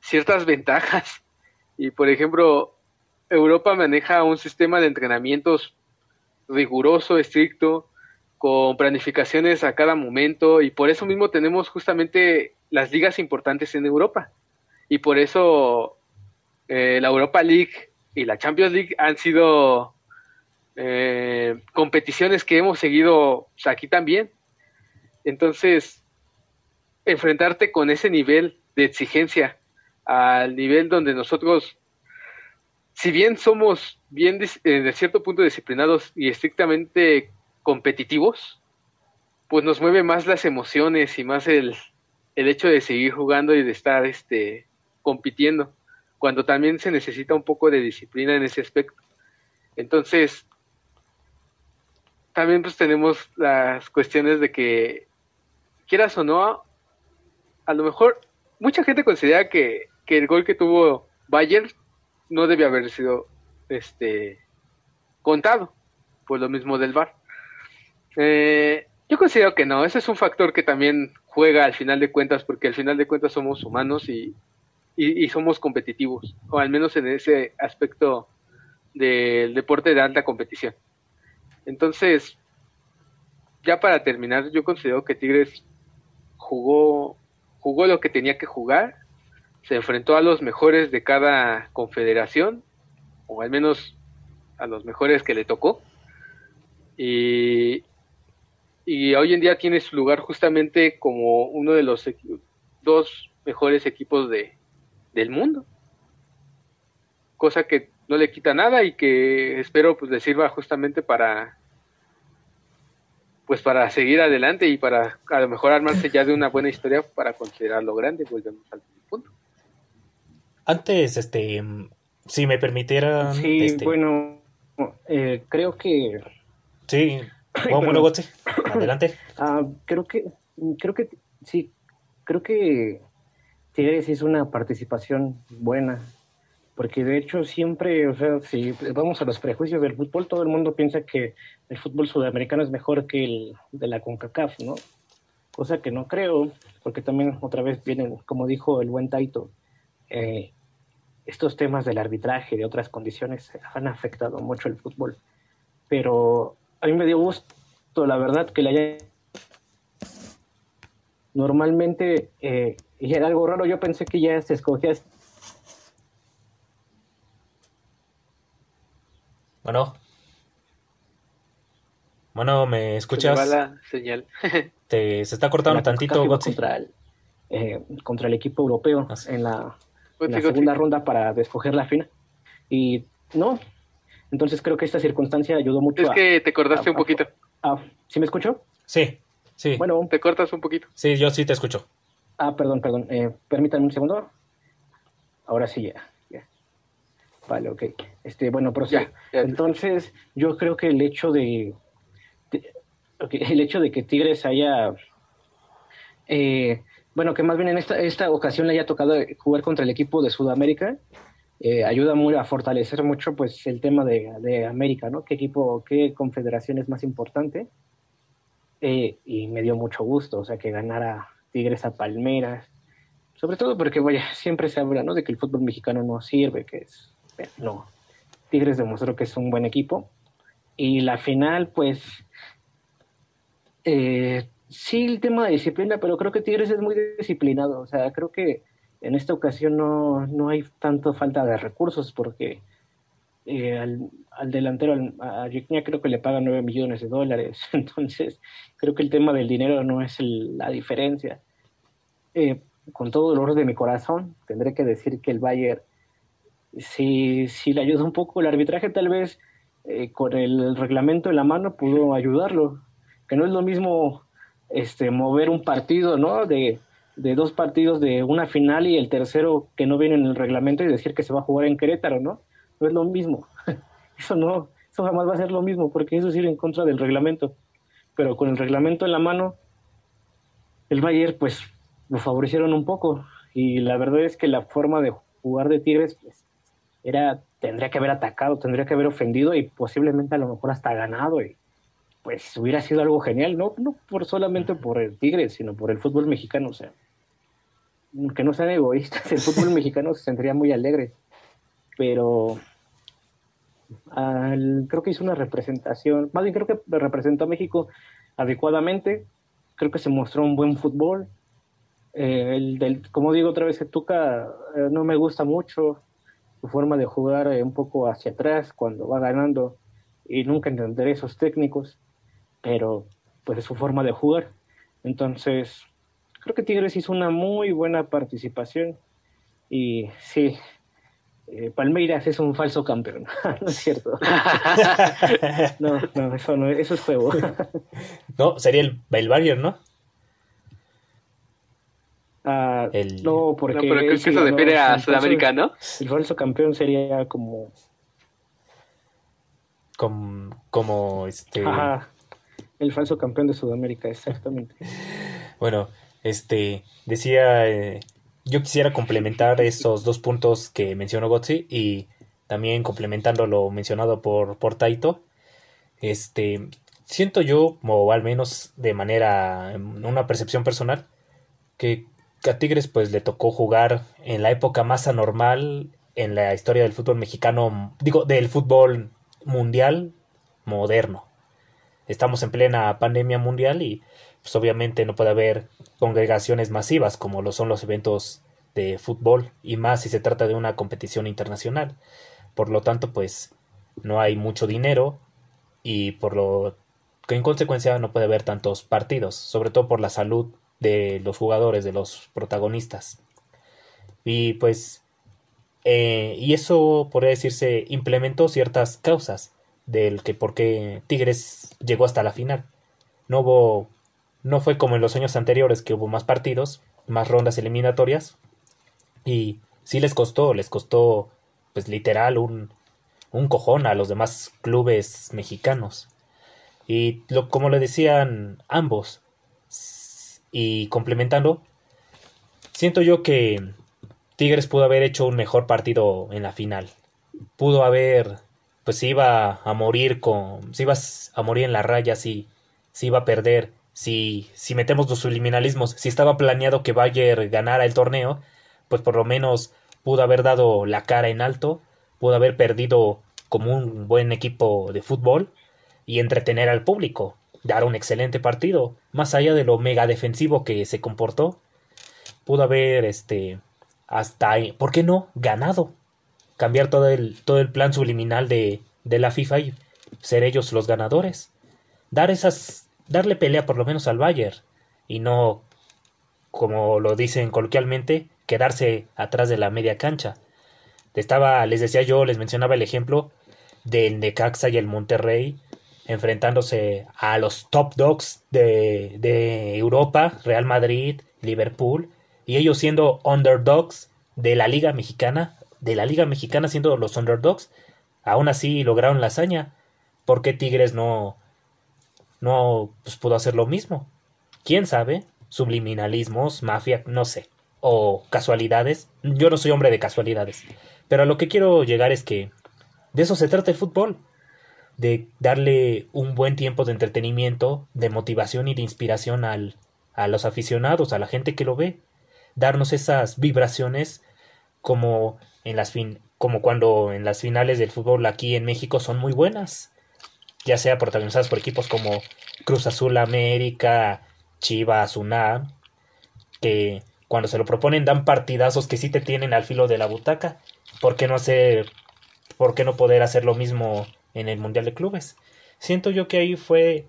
ciertas ventajas y por ejemplo Europa maneja un sistema de entrenamientos riguroso, estricto, con planificaciones a cada momento y por eso mismo tenemos justamente las ligas importantes en Europa. Y por eso eh, la Europa League y la Champions League han sido eh, competiciones que hemos seguido pues, aquí también. Entonces, enfrentarte con ese nivel de exigencia al nivel donde nosotros si bien somos bien eh, de cierto punto disciplinados y estrictamente competitivos, pues nos mueve más las emociones y más el, el hecho de seguir jugando y de estar este compitiendo, cuando también se necesita un poco de disciplina en ese aspecto. Entonces, también pues tenemos las cuestiones de que, quieras o no, a lo mejor mucha gente considera que, que el gol que tuvo Bayern no debe haber sido este contado por lo mismo del VAR. Eh, yo considero que no, ese es un factor que también juega al final de cuentas, porque al final de cuentas somos humanos y, y, somos competitivos, o al menos en ese aspecto del deporte de alta competición. Entonces, ya para terminar, yo considero que Tigres jugó, jugó lo que tenía que jugar, se enfrentó a los mejores de cada confederación, o al menos a los mejores que le tocó, y, y hoy en día tiene su lugar justamente como uno de los dos mejores equipos de, del mundo. Cosa que no le quita nada y que espero pues le sirva justamente para pues para seguir adelante y para a lo mejor armarse ya de una buena historia para considerarlo grande, volvemos al. Antes, este, si me permitiera... Sí, este, bueno, eh, creo que... Sí, bueno, bueno adelante. Ah, creo que, creo que, sí, creo que Tigres hizo una participación buena, porque de hecho siempre, o sea, si vamos a los prejuicios del fútbol, todo el mundo piensa que el fútbol sudamericano es mejor que el de la CONCACAF, ¿no? Cosa que no creo, porque también otra vez vienen, como dijo el buen Taito, eh, estos temas del arbitraje y de otras condiciones han afectado mucho el fútbol. Pero a mí me dio gusto, la verdad, que le haya... Normalmente eh, y era algo raro, yo pensé que ya se escogía. Bueno. Bueno, ¿me escuchas? Se la señal. Te, se está cortando un tantito, contra el, eh, contra el equipo europeo en la, segunda ronda para escoger la final. Y no, entonces creo que esta circunstancia ayudó mucho. Es que te cortaste un poquito. ¿Sí me escucho? Sí, sí. Bueno, te cortas un poquito. Sí, yo sí te escucho. Ah, perdón, perdón. Eh, permítanme un segundo. Ahora sí, ya. Vale, ok. Este, bueno, pero Entonces, yo creo que el hecho de, el hecho de que Tigres haya, eh, bueno, que más bien en esta, esta ocasión le haya tocado jugar contra el equipo de Sudamérica, eh, ayuda muy a fortalecer mucho, pues, el tema de, de América, ¿no? ¿Qué equipo, qué confederación es más importante? y me dio mucho gusto, o sea, que ganara Tigres a Palmeras, sobre todo porque, vaya, siempre se habla, ¿no? De que el fútbol mexicano no sirve, que es, no, Tigres demostró que es un buen equipo, y la final, pues, eh, sí el tema de disciplina, pero creo que Tigres es muy disciplinado, o sea, creo que en esta ocasión no, no hay tanto falta de recursos porque eh, al, delantero, a Yeknia creo que le pagan 9 millones de dólares, entonces creo que el tema del dinero no es la diferencia. Eh, con todo el dolor de mi corazón, tendré que decir que el Bayern si, si le ayuda un poco el arbitraje, tal vez eh, con el reglamento en la mano pudo ayudarlo, que no es lo mismo este, mover un partido, ¿no? De, de dos partidos de una final y el tercero que no viene en el reglamento y decir que se va a jugar en Querétaro, ¿no? no es lo mismo. Eso no, eso jamás va a ser lo mismo, porque eso es ir en contra del reglamento. Pero con el reglamento en la mano, el Bayern, pues, lo favorecieron un poco. Y la verdad es que la forma de jugar de Tigres, pues, era, tendría que haber atacado, tendría que haber ofendido y posiblemente a lo mejor hasta ganado. Pues hubiera sido algo genial, no, no por solamente por el Tigres, sino por el fútbol mexicano. O sea, que no sean egoístas, el fútbol mexicano se sentiría muy alegre. Pero creo que hizo una representación, más bien creo que representó a México adecuadamente, creo que se mostró un buen fútbol. Eh, el del, como digo otra vez, que Tuca eh, no me gusta mucho su forma de jugar eh, un poco hacia atrás cuando va ganando y nunca entenderé esos técnicos, pero pues es su forma de jugar. Entonces, creo que Tigres hizo una muy buena participación y sí, eh, Palmeiras es un falso campeón. no es cierto. no, no, eso no, eso es juego. no, sería el, el Bayern, ¿no? Ah, No, porque. No, pero creo que se refiere a Sudamérica, ¿no? El falso campeón sería como. Como, como este. Ajá. El falso campeón de Sudamérica, exactamente. bueno, este. Decía. Eh, yo quisiera complementar esos dos puntos que mencionó Gotzi y también complementando lo mencionado por, por Taito. Este, siento yo, o al menos de manera, una percepción personal, que a Tigres pues le tocó jugar en la época más anormal en la historia del fútbol mexicano, digo, del fútbol mundial moderno. Estamos en plena pandemia mundial y pues obviamente no puede haber congregaciones masivas como lo son los eventos de fútbol y más si se trata de una competición internacional. Por lo tanto, pues no hay mucho dinero y por lo que en consecuencia no puede haber tantos partidos, sobre todo por la salud de los jugadores, de los protagonistas. Y pues, eh, y eso podría decirse implementó ciertas causas del que por qué Tigres llegó hasta la final. No hubo, no fue como en los años anteriores que hubo más partidos, más rondas eliminatorias, y sí les costó, les costó, pues literal, un, un cojón a los demás clubes mexicanos. Y lo, como le decían ambos, y complementando, siento yo que Tigres pudo haber hecho un mejor partido en la final. Pudo haber, pues si iba a morir con, si ibas a morir en la raya, si, si iba a perder, si, si metemos los subliminalismos, si estaba planeado que Bayer ganara el torneo, pues por lo menos pudo haber dado la cara en alto, pudo haber perdido como un buen equipo de fútbol y entretener al público, dar un excelente partido, más allá de lo mega defensivo que se comportó, pudo haber este hasta ¿por qué no? ganado. Cambiar todo el, todo el plan subliminal de, de la FIFA y ser ellos los ganadores. Dar esas darle pelea por lo menos al Bayern y no como lo dicen coloquialmente, quedarse atrás de la media cancha. Estaba, les decía yo, les mencionaba el ejemplo del Necaxa y el Monterrey enfrentándose a los top dogs de, de Europa, Real Madrid, Liverpool, y ellos siendo underdogs de la Liga Mexicana, de la Liga Mexicana siendo los underdogs, aún así lograron la hazaña. ¿Por qué Tigres no, no pues, pudo hacer lo mismo? ¿Quién sabe? Subliminalismos, mafia, no sé o casualidades. Yo no soy hombre de casualidades. Pero a lo que quiero llegar es que de eso se trata el fútbol. De darle un buen tiempo de entretenimiento, de motivación y de inspiración al, a los aficionados, a la gente que lo ve. Darnos esas vibraciones como en las fin como cuando en las finales del fútbol aquí en México son muy buenas, ya sea protagonizadas por equipos como Cruz Azul América, Chivas, UNAM, que cuando se lo proponen dan partidazos que sí te tienen al filo de la butaca. ¿Por qué no hacer, por qué no poder hacer lo mismo en el Mundial de Clubes? Siento yo que ahí fue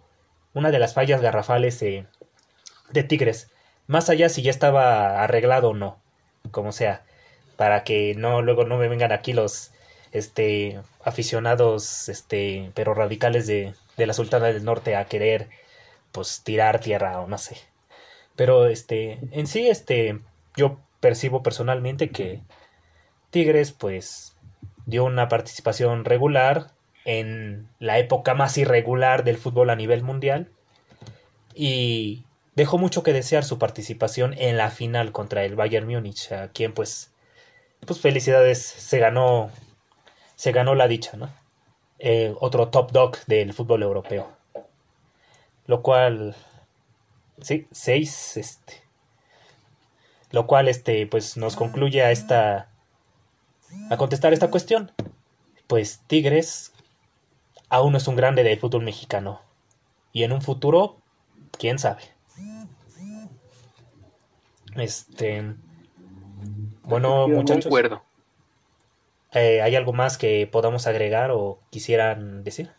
una de las fallas garrafales de, de Tigres. Más allá si ya estaba arreglado o no, como sea, para que no luego no me vengan aquí los este aficionados este pero radicales de, de la Sultana del Norte a querer pues tirar tierra o no sé. Pero este, en sí, este, yo percibo personalmente que Tigres, pues, dio una participación regular en la época más irregular del fútbol a nivel mundial y dejó mucho que desear su participación en la final contra el Bayern Múnich, a quien pues pues felicidades se ganó se ganó la dicha, ¿no? Eh, otro top dog del fútbol europeo. Lo cual Sí, seis, este. Lo cual, este, pues nos concluye a esta. a contestar esta cuestión. Pues Tigres aún no es un grande del fútbol mexicano. Y en un futuro, quién sabe. Este. Bueno, muchachos. Eh, ¿Hay algo más que podamos agregar o quisieran decir?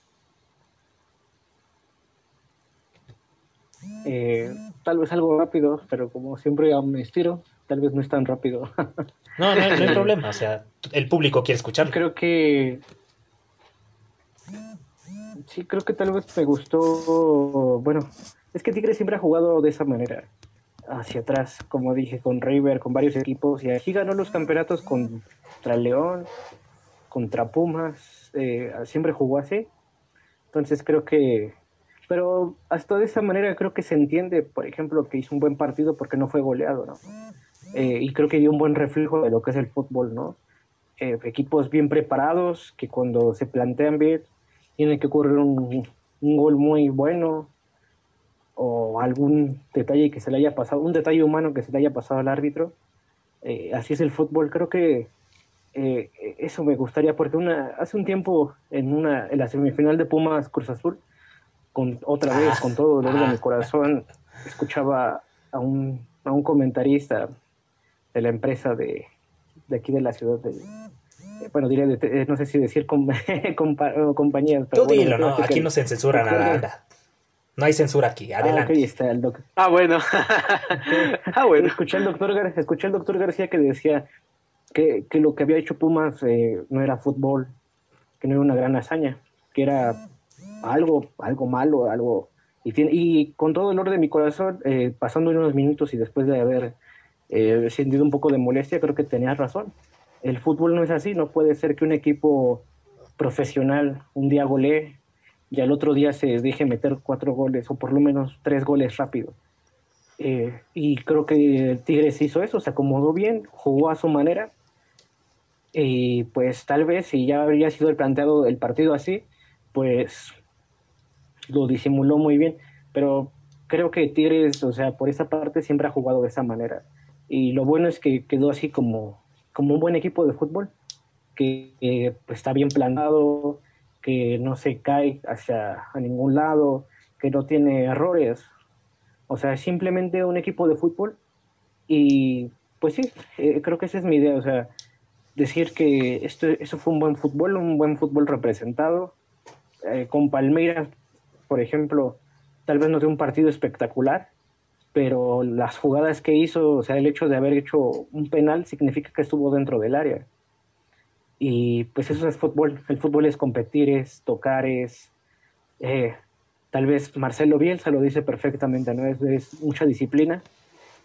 Eh, tal vez algo rápido, pero como siempre me inspiro, tal vez no es tan rápido. no, no, hay problema, o sea, el público quiere escuchar. Creo que... Sí, creo que tal vez me gustó, bueno, es que Tigre siempre ha jugado de esa manera, hacia atrás, como dije, con River, con varios equipos, y aquí ganó los campeonatos contra León, contra Pumas, eh, siempre jugó así. Entonces creo que pero hasta de esa manera creo que se entiende, por ejemplo, que hizo un buen partido porque no fue goleado, ¿no? Eh, y creo que dio un buen reflejo de lo que es el fútbol, ¿no? Eh, equipos bien preparados, que cuando se plantean bien, tiene que ocurrir un, gol muy bueno. O algún detalle que se le haya pasado, un detalle humano que se le haya pasado al árbitro. Eh, así es el fútbol. Creo que eh, eso me gustaría, porque una, hace un tiempo en, una, en la semifinal de Pumas Cruz Azul, con, otra vez, con todo el dolor de mi corazón, escuchaba a un, a un comentarista de la empresa de, de aquí de la ciudad de, bueno, diré, de, no sé si decir com. Tú dilo, no, aquí no se censura nada. No hay censura aquí, ah, adelante. Ah, está el doc. ah bueno. ah, bueno. Escuché al, doctor, escuché al doctor García que decía que, que lo que había hecho Pumas eh, no era fútbol, que no era una gran hazaña, que era algo, algo malo, algo... Y, y con todo el orden de mi corazón, eh, pasando unos minutos y después de haber eh, sentido un poco de molestia, creo que tenías razón. El fútbol no es así, no puede ser que un equipo profesional un día golee y al otro día se deje meter cuatro goles o por lo menos tres goles rápido. Eh, y creo que Tigres hizo eso, se acomodó bien, jugó a su manera y pues tal vez si ya habría sido el planteado el partido así, pues lo disimuló muy bien, pero creo que Tigres, o sea, por esa parte siempre ha jugado de esa manera. Y lo bueno es que quedó así como, como un buen equipo de fútbol, que pues, está bien planado, que no se cae hacia a ningún lado, que no tiene errores. O sea, es simplemente un equipo de fútbol y pues sí, eh, creo que esa es mi idea, o sea, decir que esto, eso fue un buen fútbol, un buen fútbol representado. Eh, con Palmeiras, por ejemplo, tal vez no sea un partido espectacular, pero las jugadas que hizo, o sea, el hecho de haber hecho un penal significa que estuvo dentro del área. Y pues eso es fútbol. El fútbol es competir, es tocar, es... Eh, tal vez Marcelo Bielsa lo dice perfectamente, ¿no? Es, mucha disciplina,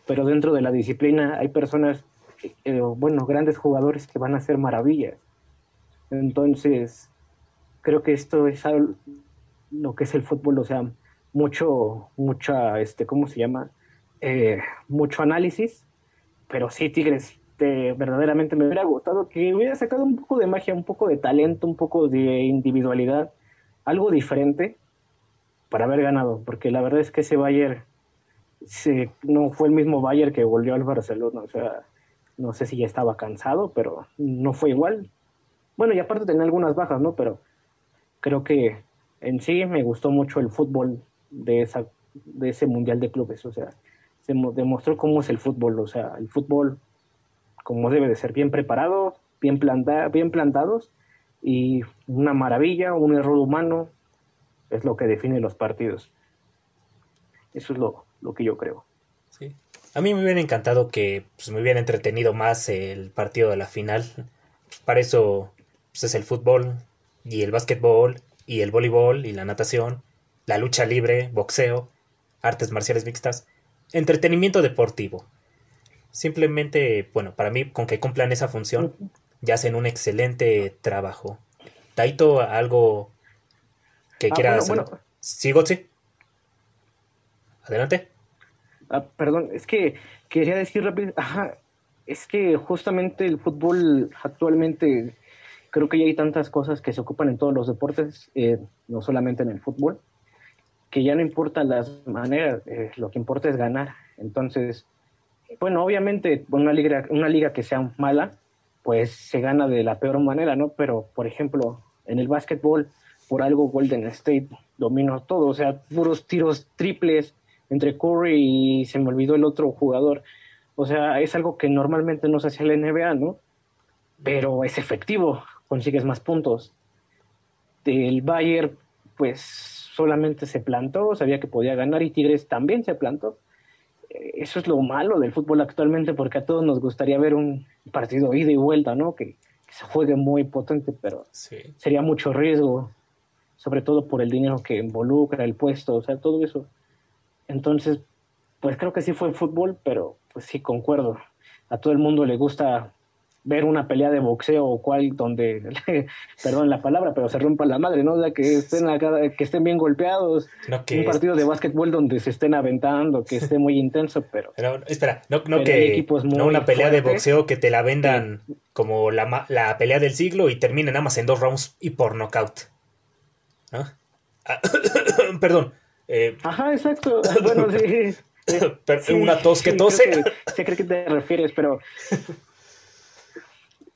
pero dentro de la disciplina hay personas, eh, bueno, grandes jugadores que van a hacer maravillas. Entonces, creo que esto es lo que es el fútbol, o sea, mucho, mucha, este, ¿cómo se llama? Eh, mucho análisis, pero sí, Tigres, verdaderamente me hubiera gustado que hubiera sacado un poco de magia, un poco de talento, un poco de individualidad, algo diferente para haber ganado, porque la verdad es que ese Bayern no fue el mismo Bayern que volvió al Barcelona, o sea, no sé si ya estaba cansado, pero no fue igual. Bueno, y aparte tenía algunas bajas, ¿no? Pero creo que en sí me gustó mucho el fútbol de, esa, de ese Mundial de Clubes, o sea, se demostró cómo es el fútbol, o sea, el fútbol como debe de ser, bien preparado, bien, planta, bien plantados y una maravilla, un error humano es lo que define los partidos. Eso es lo, lo que yo creo. Sí. A mí me hubiera encantado que pues, me hubiera entretenido más el partido de la final. Para eso pues, es el fútbol y el básquetbol y el voleibol y la natación, la lucha libre, boxeo, artes marciales mixtas, entretenimiento deportivo. Simplemente, bueno, para mí, con que cumplan esa función, ya hacen un excelente trabajo. Taito, algo que ah, quieras. Bueno, ¿Sigo, sí? Adelante. Ah, perdón, es que quería decir rápido, ajá, es que justamente el fútbol actualmente creo que ya hay tantas cosas que se ocupan en todos los deportes, eh, no solamente en el fútbol, que ya no importa las maneras, eh, lo que importa es ganar. Entonces, bueno, obviamente una liga, una liga que sea mala, pues se gana de la peor manera, ¿no? Pero, por ejemplo, en el básquetbol, por algo Golden State dominó todo, o sea, puros tiros triples entre Curry y se me olvidó el otro jugador. O sea, es algo que normalmente no se hace en la NBA, ¿no? Pero es efectivo, consigues más puntos. El Bayern, pues solamente se plantó, sabía que podía ganar y Tigres también se plantó eso es lo malo del fútbol actualmente, porque a todos nos gustaría ver un partido ida y vuelta, ¿no? Que, se juegue muy potente, pero sería mucho riesgo, sobre todo por el dinero que involucra, el puesto, o sea, todo eso. Entonces, pues creo que sí fue el fútbol, pero pues sí, concuerdo. A todo el mundo le gusta ver una pelea de boxeo o cual donde, perdón la palabra, pero se rompa la madre, ¿no? O que estén que estén bien golpeados. un partido de básquetbol donde se estén aventando, que esté muy intenso, pero... espera, no, no que... No una pelea de boxeo que te la vendan como la, la pelea del siglo y termine nada más en dos rounds y por knockout. Ah, perdón, Eh, Ajá, exacto. Bueno, sí. sí, una tos que tose. sé a qué te refieres, pero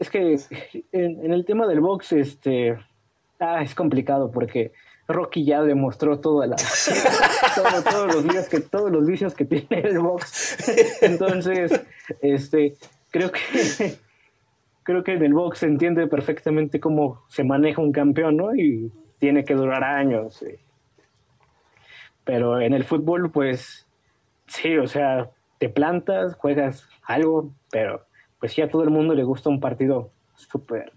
es que en, el tema del box, este, ah, es complicado porque Rocky ya demostró todas las, todos los vicios que todos los vicios que tiene el box. Entonces, este, creo que creo que en el box se entiende perfectamente cómo se maneja un campeón, ¿no? Y tiene que durar años. Pero en el fútbol, pues, sí, o sea, te plantas, juegas algo, pero pues sí a todo el mundo le gusta un partido súper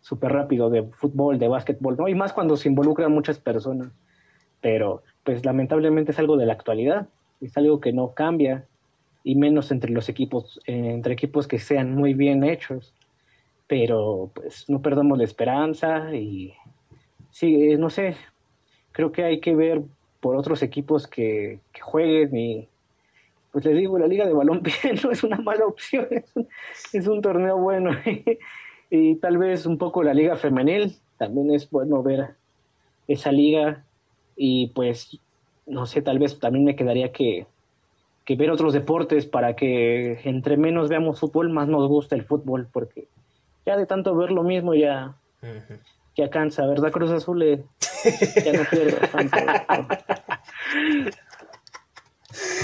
súper rápido de fútbol, de básquetbol, ¿no? Y más cuando se involucran muchas personas. Pero, pues lamentablemente es algo de la actualidad, es algo que no cambia, y menos entre los equipos, entre equipos que sean muy bien hechos. Pero, pues no perdamos la esperanza y sí, eh, no sé, creo que hay que ver por otros equipos que jueguen y pues les digo, la liga de balompié no es una mala opción, es un, torneo bueno. y tal vez un poco la liga femenil, también es bueno ver esa liga y pues, no sé, tal vez también me quedaría que, que ver otros deportes para que entre menos veamos fútbol, más nos gusta el fútbol, porque ya de tanto ver lo mismo ya, ya cansa, ¿verdad? Cruz Azul eh, ya no quiero tanto.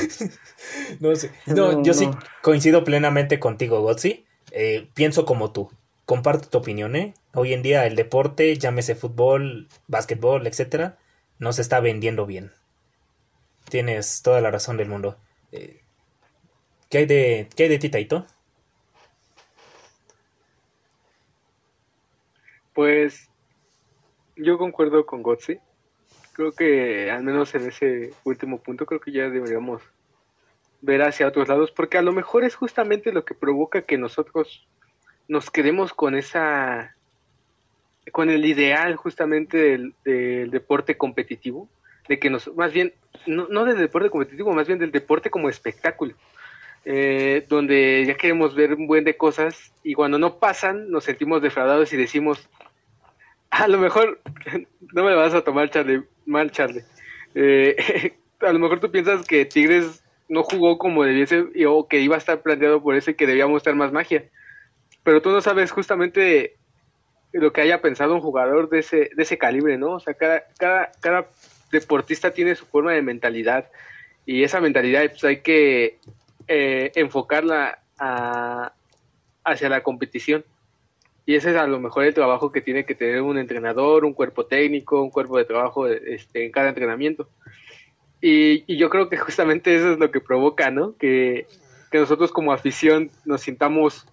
no sé. No, yo sí coincido plenamente contigo, Gotzi. Eh, pienso como tú. Comparto tu opinión, ¿eh? Hoy en día el deporte, llámese fútbol, básquetbol, etcétera, no se está vendiendo bien. Tienes toda la razón del mundo. Eh, ¿qué, hay de, ¿Qué hay de ti, Taito? Pues yo concuerdo con Gotzi. Creo que al menos en ese último punto creo que ya deberíamos ver hacia otros lados, porque a lo mejor es justamente lo que provoca que nosotros nos quedemos con esa, con el ideal justamente del, deporte competitivo, de que nos, más bien, no, no, del deporte competitivo, más bien del deporte como espectáculo, eh, donde ya queremos ver un buen de cosas y cuando no pasan nos sentimos defraudados y decimos, a lo mejor, no me vas a tomar Charlie, mal Charlie, eh, a lo mejor tú piensas que Tigres no jugó como debiese o que iba a estar planteado por eso y que debía mostrar más magia. Pero tú no sabes justamente lo que haya pensado un jugador de ese, de ese calibre, ¿no? O sea, cada, cada, cada deportista tiene su forma de mentalidad y esa mentalidad pues hay que eh, enfocarla hacia la competición. Y ese es a lo mejor el trabajo que tiene que tener un entrenador, un cuerpo técnico, un cuerpo de trabajo este, en cada entrenamiento. Y, yo creo que justamente eso es lo que provoca, ¿no? Que, nosotros como afición nos sintamos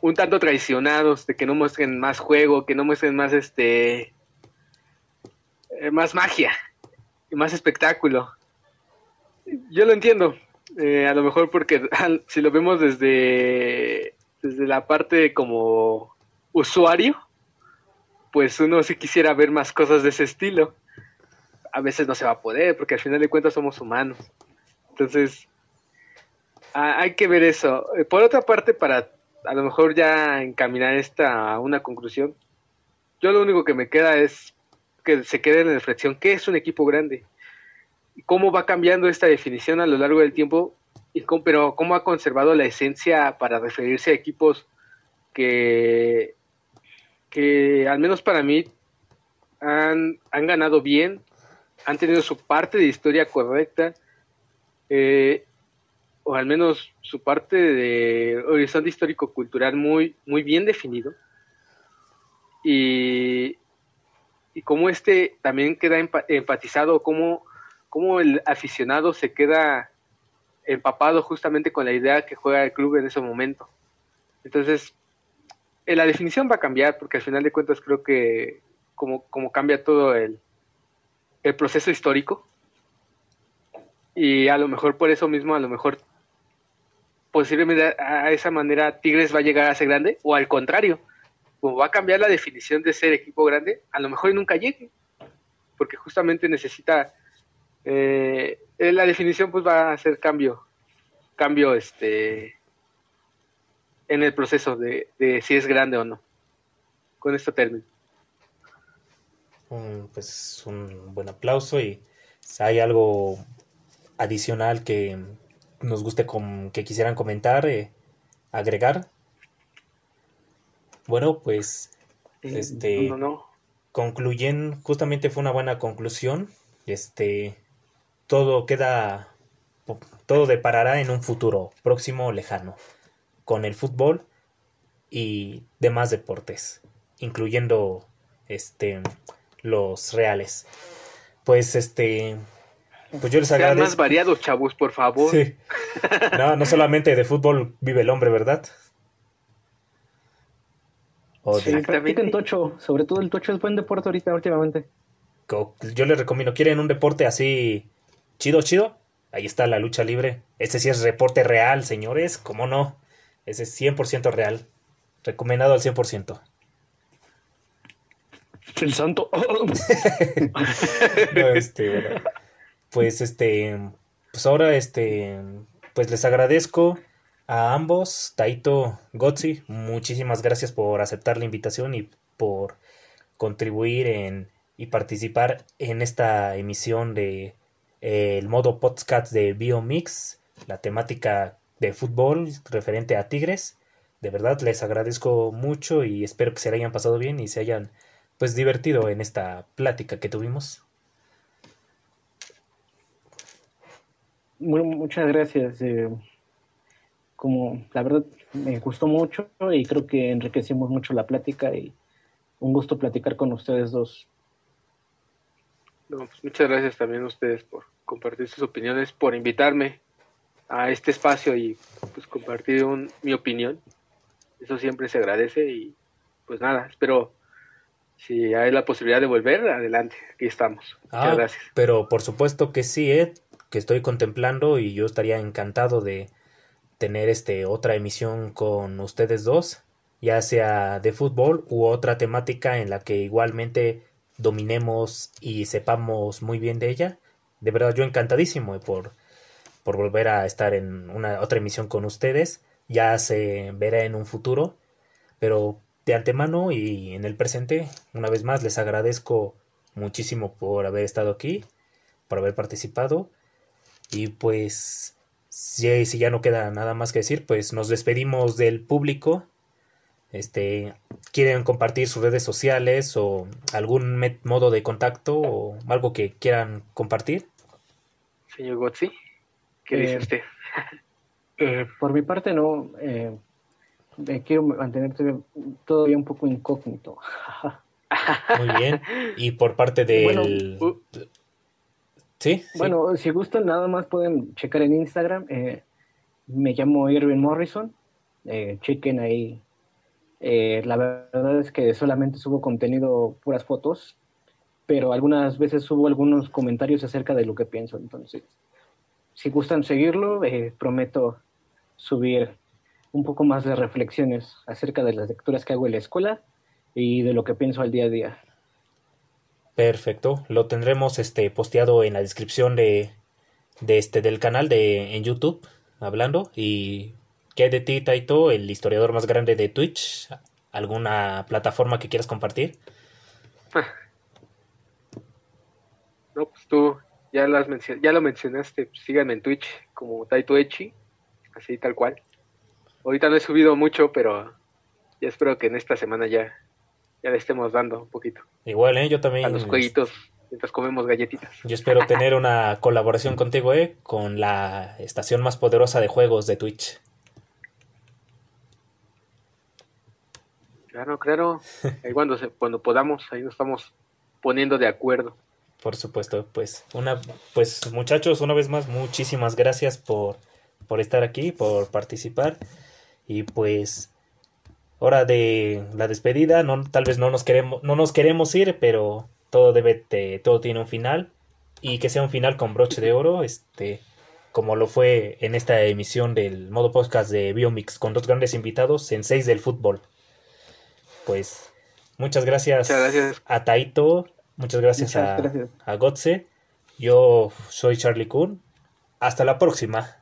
un tanto traicionados de que no muestren más juego, que no muestren más este eh, más magia y más espectáculo. Yo lo entiendo, eh, a lo mejor porque si lo vemos desde, desde la parte como usuario, pues uno sí quisiera ver más cosas de ese estilo a veces no se va a poder, porque al final de cuentas somos humanos. Entonces, hay que ver eso. Eh, por otra parte, para a lo mejor ya encaminar esta a una conclusión, yo lo único que me queda es que se quede en la reflexión, ¿qué es un equipo grande? ¿Cómo va cambiando esta definición a lo largo del tiempo? Y pero cómo ha conservado la esencia para referirse a equipos que, que al menos para mí han, han ganado bien, han tenido su parte de historia correcta, eh, o al menos su parte de horizonte histórico-cultural muy, muy bien definido. Y, y cómo este también queda empatizado, cómo, cómo el aficionado se queda empapado justamente con la idea que juega el club en ese momento. Entonces, eh, la definición va a cambiar porque al final de cuentas creo que como, como cambia todo el, el proceso histórico. Y a lo mejor por eso mismo, a lo mejor posiblemente a esa manera Tigres va a llegar a ser grande, o al contrario, como va a cambiar la definición de ser equipo grande, a lo mejor nunca llegue, porque justamente necesita eh, la definición pues va a hacer cambio, cambio este en el proceso de, de si es grande o no. Con esto termino un, pues, un buen aplauso y ¿Hay algo adicional que nos guste con, que quisieran comentar, eh, agregar? Bueno, pues Eh, este no, no, no. concluyen, justamente fue una buena conclusión. Este todo queda todo deparará en un futuro próximo o lejano con el fútbol y demás deportes, incluyendo este los reales. Pues este pues yo les Sean más agradezco. variados, chavos, por favor. Sí. No, no solamente de fútbol vive el hombre, ¿verdad? O Sí, practiquen tocho, sobre todo el tocho es buen deporte ahorita últimamente. yo les recomiendo, ¿quieren un deporte así chido, chido? Ahí está la lucha libre. Ese sí es reporte real, señores, ¿cómo no? Ese es 100% real. Recomendado al 100%. El santo. No, este, bueno, pues este, pues ahora este, pues les agradezco a ambos, Taito, Gotzi, muchísimas gracias por aceptar la invitación y por contribuir en y participar en esta emisión de eh, el modo podcast de Biomix, la temática de fútbol referente a Tigres. De verdad les agradezco mucho y espero que se la hayan pasado bien y se hayan pues divertido en esta plática que tuvimos. Bueno, muchas gracias. eh, como la verdad me gustó mucho y creo que enriquecimos mucho la plática y un gusto platicar con ustedes dos. No, pues muchas gracias también a ustedes por compartir sus opiniones, por invitarme a este espacio y pues compartir un- mi opinión. Eso siempre se agradece y pues nada, espero si hay la posibilidad de volver, adelante, aquí estamos. Muchas Ah, gracias. pero por supuesto que sí, Ed, que estoy contemplando y yo estaría encantado de tener este otra emisión con ustedes dos, ya sea de fútbol u otra temática en la que igualmente dominemos y sepamos muy bien de ella. De verdad, yo encantadísimo por, por volver a estar en una otra emisión con ustedes. Ya se verá en un futuro, pero de antemano y en el presente, una vez más, les agradezco muchísimo por haber estado aquí, por haber participado. Y pues, si, si ya no queda nada más que decir, pues nos despedimos del público. Este, ¿quieren compartir sus redes sociales o algún modo de contacto o algo que quieran compartir? Señor Gotzi, ¿qué Eh, dice usted? Eh, por mi parte, no. eh, me quiero mantener todavía- todavía un poco incógnito. Muy bien. Y por parte del... Uh, ¿Sí? sí. Bueno, si gustan, nada más pueden checar en Instagram. eh, me llamo Irving Morrison. eh, chequen ahí. Eh, la verdad es que solamente subo contenido, puras fotos, pero algunas veces subo algunos comentarios acerca de lo que pienso. Entonces, si gustan seguirlo, eh, prometo subir un poco más de reflexiones acerca de las lecturas que hago en la escuela y de lo que pienso al día a día. Perfecto, lo tendremos este posteado en la descripción de, de este del canal de en YouTube hablando y ¿qué hay de ti Taito, el historiador más grande de Twitch? ¿Alguna plataforma que quieras compartir? No, pues tú ya, las ya lo mencionaste, pues síganme en Twitch como Taito Echi, así tal cual. Ahorita no he subido mucho, pero ya espero que en esta semana ya, ya le estemos dando un poquito Igual, ¿eh? Yo también a los jueguitos mientras comemos galletitas. yo espero tener una colaboración contigo, ¿eh? Con la estación más poderosa de juegos de Twitch. Claro, claro. Ahí cuando, se, cuando podamos, ahí nos estamos poniendo de acuerdo. Por supuesto, pues una pues muchachos, una vez más muchísimas gracias por por estar aquí, por participar y pues hora de la despedida, no tal vez no nos queremos no nos queremos ir, pero todo debe de- todo tiene un final y que sea un final con broche de oro, este como lo fue en esta emisión del modo podcast de Biomix con dos grandes invitados en seis del fútbol. Pues muchas gracias, Muchas gracias. a Taito, Muchas gracias, a, gracias. Gotze. Yo soy Charlie Kuhn. Hasta la próxima.